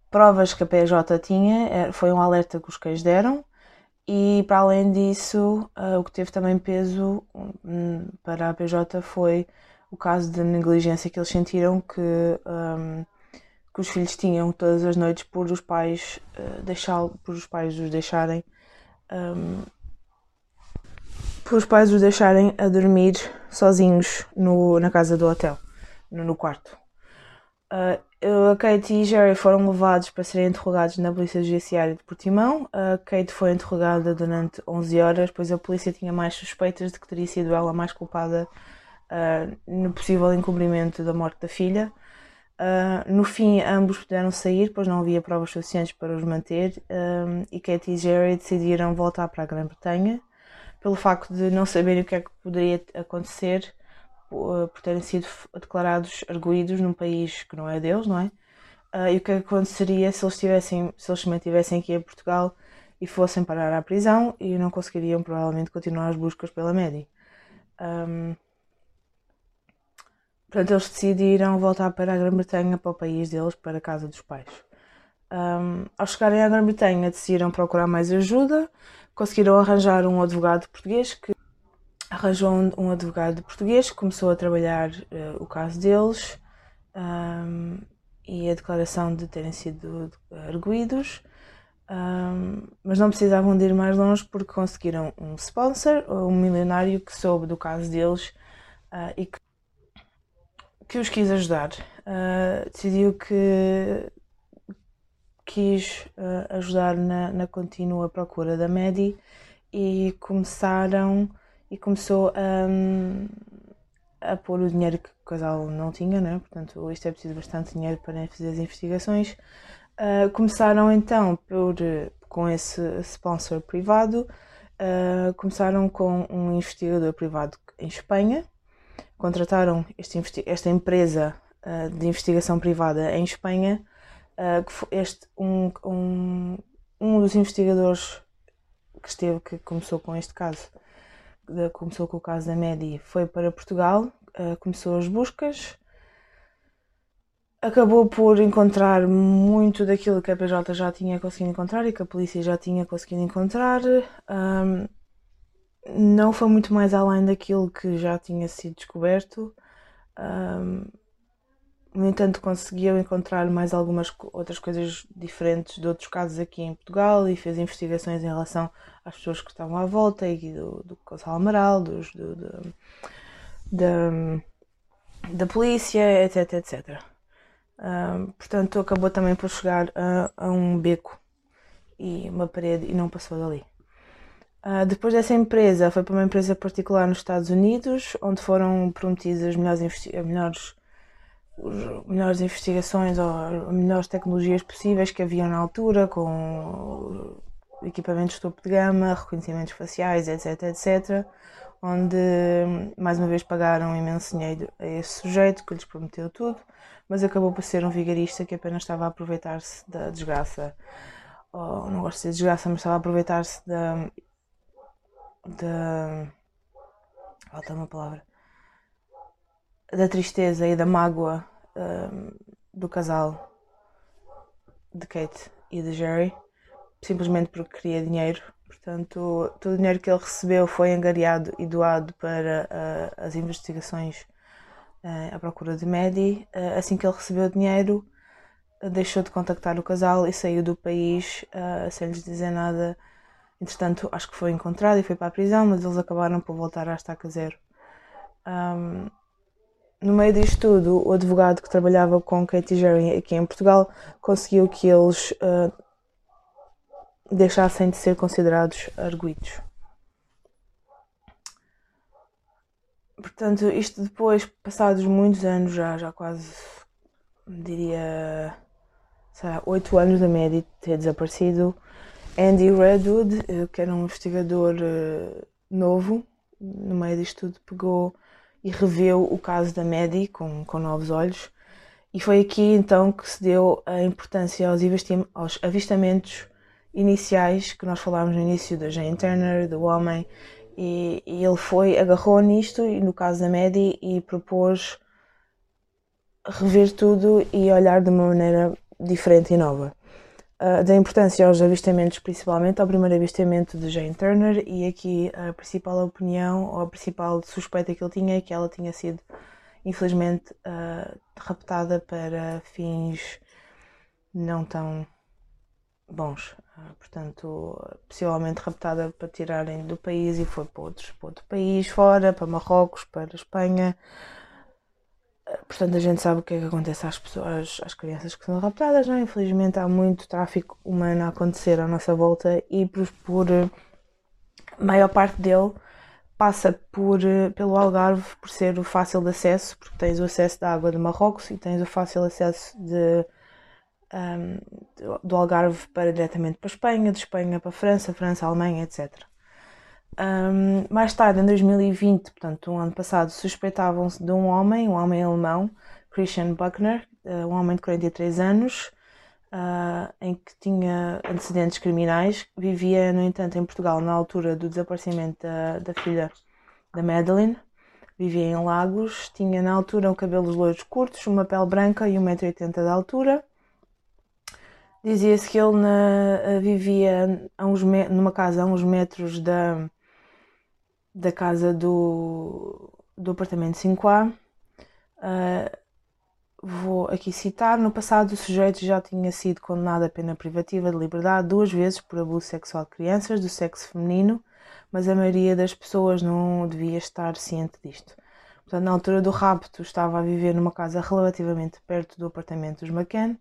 Provas que a PJ tinha é, foi um alerta que os cães deram e para além disso uh, o que teve também peso um, para a PJ foi o caso de negligência que eles sentiram que, um, que os filhos tinham todas as noites por os pais uh, deixar, por os pais os deixarem um, por os pais os deixarem a dormir sozinhos no, na casa do hotel, no, no quarto. Uh, a Kate e Jerry foram levados para serem interrogados na Polícia Judiciária de Portimão. A Kate foi interrogada durante 11 horas, pois a polícia tinha mais suspeitas de que teria sido ela mais culpada uh, no possível encobrimento da morte da filha. Uh, no fim, ambos puderam sair, pois não havia provas suficientes para os manter, e Kate e Jerry decidiram voltar para a Grã-Bretanha, pelo facto de não saberem o que é que poderia acontecer eh, por terem sido declarados arguídos num país que não é deles, não é? Uh, e o que aconteceria se eles tivessem, se eles se mantivessem aqui em Portugal e fossem parar à prisão e não conseguiriam provavelmente continuar as buscas pela média. Um, portanto, eles decidiram voltar para a Grã-Bretanha, para o país deles, para a casa dos pais. Um, ao chegarem à Grã-Bretanha, decidiram procurar mais ajuda, conseguiram arranjar um advogado português que arranjou um, advogado português que começou a trabalhar uh, o caso deles um, e a declaração de terem sido arguídos, um, mas não precisavam de ir mais longe porque conseguiram um sponsor, um milionário que soube do caso deles uh, e que, que os quis ajudar. Uh, decidiu que quis ajudar na, na contínua procura da Maddie e começaram e começou a, a pôr o dinheiro que o casal não tinha, né? portanto isto é preciso bastante dinheiro para fazer as investigações. Uh, começaram então por, com esse sponsor privado, uh, começaram com um investigador privado em Espanha, contrataram este, esta empresa uh, de investigação privada em Espanha, que este, um, um, um dos investigadores que esteve, que começou com este caso, começou com o caso da Medi, foi para Portugal, uh, começou as buscas, acabou por encontrar muito daquilo que a PJ já tinha conseguido encontrar e que a polícia já tinha conseguido encontrar. Um, não foi muito mais além daquilo que já tinha sido descoberto. Um, no entanto, conseguiu encontrar mais algumas outras coisas diferentes de outros casos aqui em Portugal e fez investigações em relação às pessoas que estavam à volta e do, do Casal Amaral, dos, do, do, da, da polícia, etc, etc. Um, portanto, acabou também por chegar a, a, um beco e uma parede e não passou dali. Uh, depois dessa empresa, foi para uma empresa particular nos Estados Unidos, onde foram prometidas as melhores, as melhores as melhores investigações ou as melhores tecnologias possíveis que haviam na altura, com equipamentos topo de gama, reconhecimentos faciais, etc, etc, onde mais uma vez pagaram imenso dinheiro a esse sujeito que lhes prometeu tudo, mas acabou por ser um vigarista que apenas estava a aproveitar-se da desgraça, ou, não gosto de dizer desgraça, mas estava a aproveitar-se da, da falta uma palavra da tristeza e da mágoa um, do casal de Kate e de Jerry, simplesmente porque queria dinheiro. Portanto, todo o dinheiro que ele recebeu foi angariado e doado para uh, as investigações uh, à procura de Maddie. Uh, assim que ele recebeu o dinheiro, deixou de contactar o casal e saiu do país sem lhes dizer nada. Entretanto, acho que foi encontrado e foi para a prisão, mas eles acabaram por voltar à estaca zero. Um, no meio disto tudo, o advogado que trabalhava com Katie Jerry aqui em Portugal conseguiu que eles uh, deixassem de ser considerados arguidos. Portanto, isto depois, passados muitos anos, já, já quase, diria, sei lá, 8 anos da média ter desaparecido, Andy Redwood, eh, que era um investigador uh, novo, no meio disto tudo, pegou e reveu o caso da Maddie com, com novos olhos. E foi aqui então que se deu a importância aos, aos avistamentos iniciais que nós falámos no início da Jane Turner, do homem, e, e, ele foi, agarrou nisto, e no caso da Maddie, e propôs rever tudo e olhar de uma maneira diferente e nova uh, da importância aos avistamentos, principalmente ao primeiro avistamento de Jane Turner, e aqui a principal opinião ou a principal suspeita que ele tinha é que ela tinha sido, infelizmente, uh, raptada para fins não tão bons. Uh, portanto, possivelmente raptada para tirarem do país e foi para, outros, para outro país, fora, para Marrocos, para Espanha, Portanto, a gente sabe o que é que acontece às pessoas, às crianças que são raptadas, não é? Infelizmente há muito tráfico humano a acontecer à nossa volta e por, por maior parte dele passa por, pelo Algarve por ser o fácil de acesso, porque tens o acesso da água de Marrocos e tens o fácil acesso de, um, do Algarve para diretamente para a Espanha, de Espanha para a França, França, Alemanha, etc. Um, mais tarde, em 2020, portanto, um ano passado, suspeitavam-se de um homem, um homem alemão, Christian Buckner, uh, um homem de 43 anos, uh, em que tinha antecedentes criminais. Vivia, no entanto, em Portugal na altura do desaparecimento da, da filha da Madeline. Vivia em Lagos, tinha na altura um cabelos loiros curtos, uma pele branca e 1,80m de altura. Dizia-se que ele na, vivia a uns, numa casa a uns metros da, da casa do, do apartamento 5A. Uh, ah, vou aqui citar: no passado, o sujeito já tinha sido condenado a pena privativa de liberdade duas vezes por abuso sexual de crianças do sexo feminino, mas a maioria das pessoas não devia estar ciente disto. Portanto, na altura do rapto, estava a viver numa casa relativamente perto do apartamento dos McCann.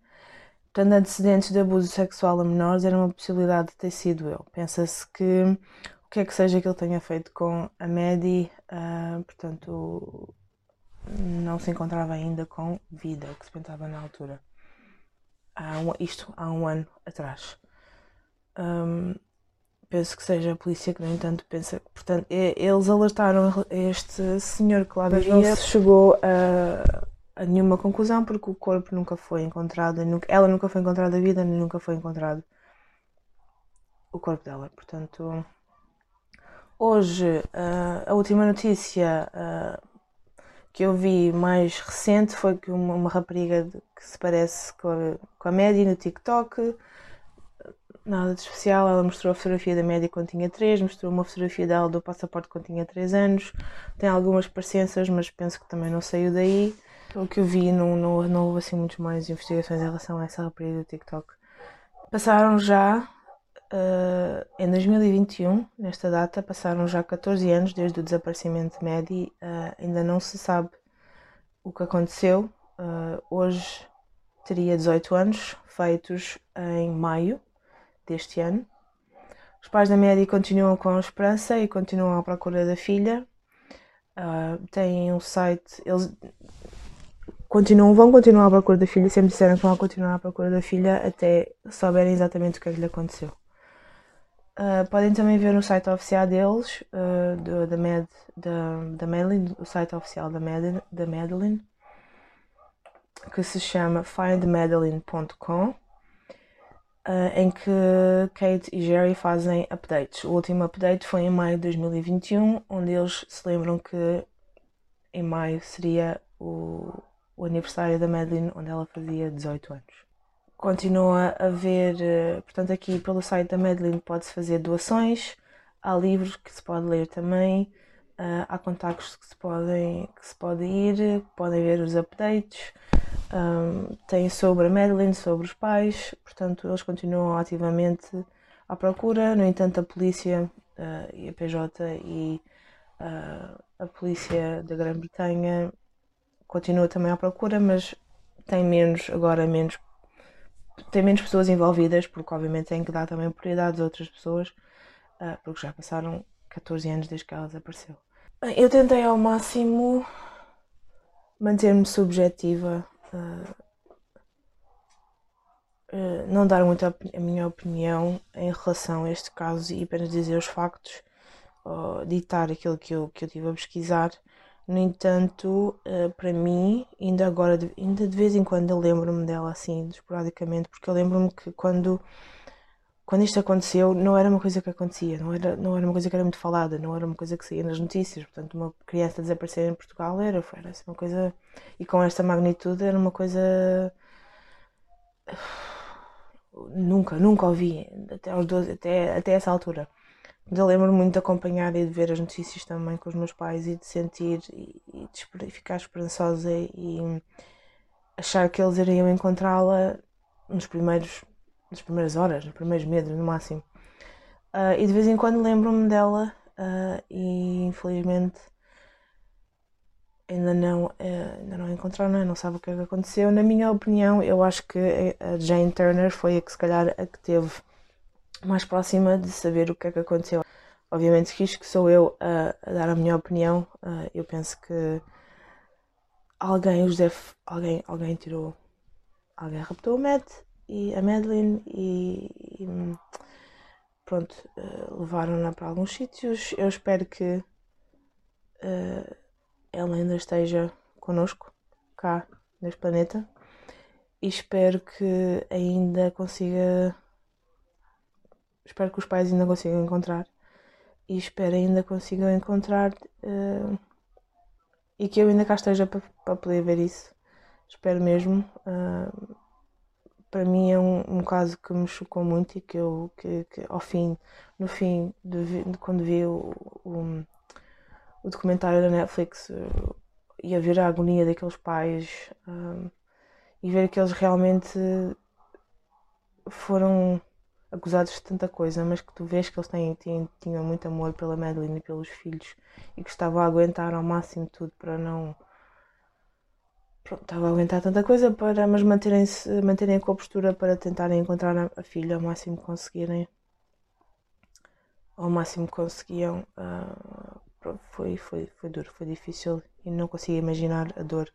Portanto, antecedentes de abuso sexual a menores era uma possibilidade de ter sido eu. Pensa-se que que é que seja que ele tenha feito com a Maddie, uh, portanto, não se encontrava ainda com vida, que se pensava na altura. Há um, isto há um ano atrás. Um, penso que seja a polícia que, no entanto, pensa. Portanto, eles alertaram este senhor que lá vivia. Não se chegou a, a, nenhuma conclusão porque o corpo nunca foi encontrado. Nunca, ela nunca foi encontrada vida, nem nunca foi encontrado o corpo dela. Portanto. Hoje, uh, a última notícia uh, que eu vi mais recente foi que uma, uma rapariga que se parece com a, com a Maddie no TikTok, nada de especial, ela mostrou a fotografia da Maddie quando tinha 3, mostrou uma fotografia dela do passaporte quando tinha 3 anos, tem algumas parecenças, mas penso que também não saiu daí. O que eu vi, não, não, não houve assim muitas mais investigações em relação a essa rapariga do TikTok. Passaram já Uh, em 2021, nesta data, passaram já 14 anos desde o desaparecimento de Maddie. Uh, ainda não se sabe o que aconteceu. Uh, hoje teria 18 anos, feitos em maio deste ano. Os pais da Maddie continuam com a esperança e continuam à procura da filha. têm um site, eles continuam, vão continuar à procura da filha, sempre disseram que vão continuar à procura da filha até souberem exatamente o que é que lhe aconteceu. Uh, podem também ver no site oficial deles, uh, do, da, Med, da, da Madeline, o site oficial da, Med, da Madeline, que se chama findmadeline.com, uh, em que Kate e Jerry fazem updates. O último update foi em maio de 2021, onde eles se lembram que em maio seria o, o aniversário da Madeline, onde ela fazia 18 anos continua a haver, eh, portanto, aqui pelo site da Madeline pode-se fazer doações, há livros que se pode ler também, uh, há contactos que se podem que se pode ir, podem ver os updates, um, tem sobre a Madeline, sobre os pais, portanto, eles continuam ativamente à procura, no entanto, a polícia uh, e a PJ e a polícia da Grã-Bretanha continua também à procura, mas tem menos, agora menos, tem menos pessoas envolvidas, porque obviamente tem que dar também prioridade a outras pessoas, uh, porque já passaram 14 anos desde que ela desapareceu. Eu tentei ao máximo manter-me subjetiva, uh, não dar muito a, a, minha opinião em relação a este caso e apenas dizer os factos, ditar aquilo que eu, que eu tive a pesquisar no entanto, uh, para mim, ainda agora, ainda de vez em quando eu lembro-me dela assim, esporadicamente, porque eu lembro-me que quando, quando isto aconteceu, não era uma coisa que acontecia, não era, não era uma coisa que era muito falada, não era uma coisa que saía nas notícias. Portanto, uma criança desaparecer em Portugal era, era assim, uma coisa. E com esta magnitude era uma coisa. Nunca, nunca ouvi, até, aos 12, até, até essa altura. Eu lembro muito de acompanhar e de ver as notícias também com os meus pais e de sentir e, e de ficar esperançosa e achar que eles iriam encontrá-la nos primeiros nas primeiras horas, nos primeiros meses no máximo. Uh, e de vez em quando lembro-me dela uh, e infelizmente ainda não, uh, ainda não encontraram, não, é? sabe o é que aconteceu. Na minha opinião, eu acho que a Jane Turner foi a que se calhar a que teve mais próxima de saber o que é que aconteceu. Obviamente, isto que sou eu a, a dar a minha opinião, uh, eu penso que alguém os deve. Alguém, alguém tirou. Alguém raptou o Matt e a Madeline e, e pronto, uh, levaram-na para alguns sítios. Eu espero que uh, ela ainda esteja connosco, cá neste planeta, e espero que ainda consiga espero que os pais ainda consigam encontrar e espero ainda consigam encontrar uh, e que eu ainda cá esteja para, para poder ver isso. Espero mesmo. Uh, para mim é um, um, caso que me chocou muito e que eu que, que ao fim, no fim de, de quando vi o, o, o, documentário da Netflix uh, e a ver a agonia daqueles pais e ver que eles realmente foram acusados de tanta coisa, mas que tu vês que eles têm, têm, tinham muito amor pela Madeline e pelos filhos e que estavam a aguentar ao máximo tudo para não. Pronto, estava a aguentar tanta coisa para, mas manterem-se, manterem a postura para tentarem encontrar a, a filha ao máximo que conseguirem. Ao máximo que conseguiam. Uh, foi, foi, foi duro, foi difícil e não consigo imaginar a dor,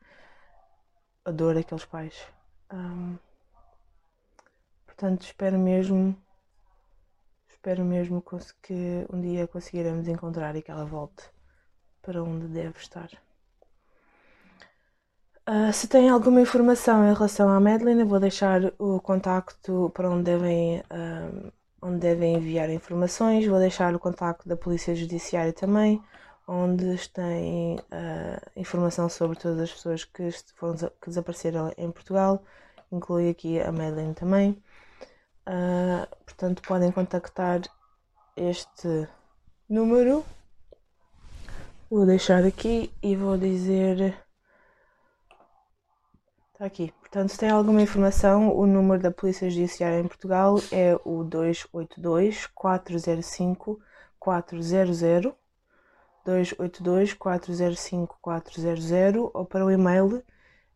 a dor daqueles pais. Um, ah, portanto, espero mesmo espero mesmo que um dia conseguiremos encontrar e que ela volte para onde deve estar. Uh, se têm alguma informação em relação à Madeline, eu vou deixar o contacto para onde devem, uh, onde devem enviar informações, vou deixar o contacto da Polícia Judiciária também, onde têm uh, informação sobre todas as pessoas que, foram, que desapareceram em Portugal, inclui aqui a Madeline também. Uh, portanto, podem contactar este número. Vou deixar aqui e vou dizer. Está aqui. Portanto, se tem alguma informação, o número da Polícia Judiciária em Portugal é o 282 405 400 282 405 400 ou para o e-mail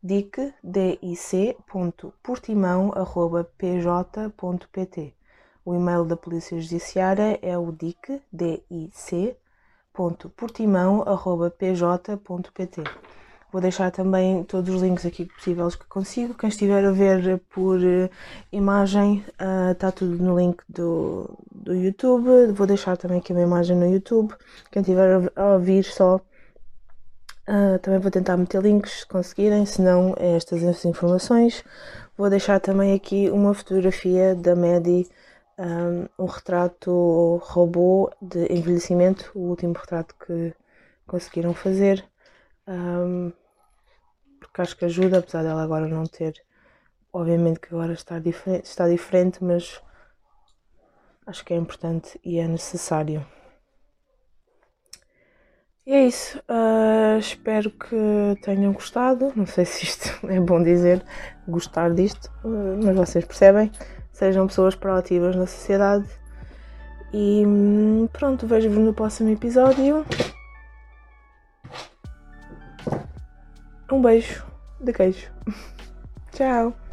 dic.portimão.pj.pt. O e-mail da Polícia Judiciária é o dic.portimão.pj.pt. Vou deixar também todos os links aqui possíveis que consigo. Quem estiver a ver por uh, imagem, está uh, tudo no link do, do YouTube. Vou deixar também aqui uma imagem no YouTube. Quem estiver a ouvir só Uh, também vou tentar meter links se conseguirem, se não, é estas as informações. Vou deixar também aqui uma fotografia da Medi, um, um retrato robô de envelhecimento, o último retrato que conseguiram fazer, um, porque acho que ajuda, apesar dela agora não ter, obviamente que agora está diferente, está diferente mas acho que é importante e é necessário. E é isso. Uh, espero que tenham gostado. Não sei se isto é bom dizer, gostar disto, uh, mas vocês percebem. Sejam pessoas proativas na sociedade. E hum, pronto, vejo-vos no próximo episódio. Um beijo de queijo. Tchau!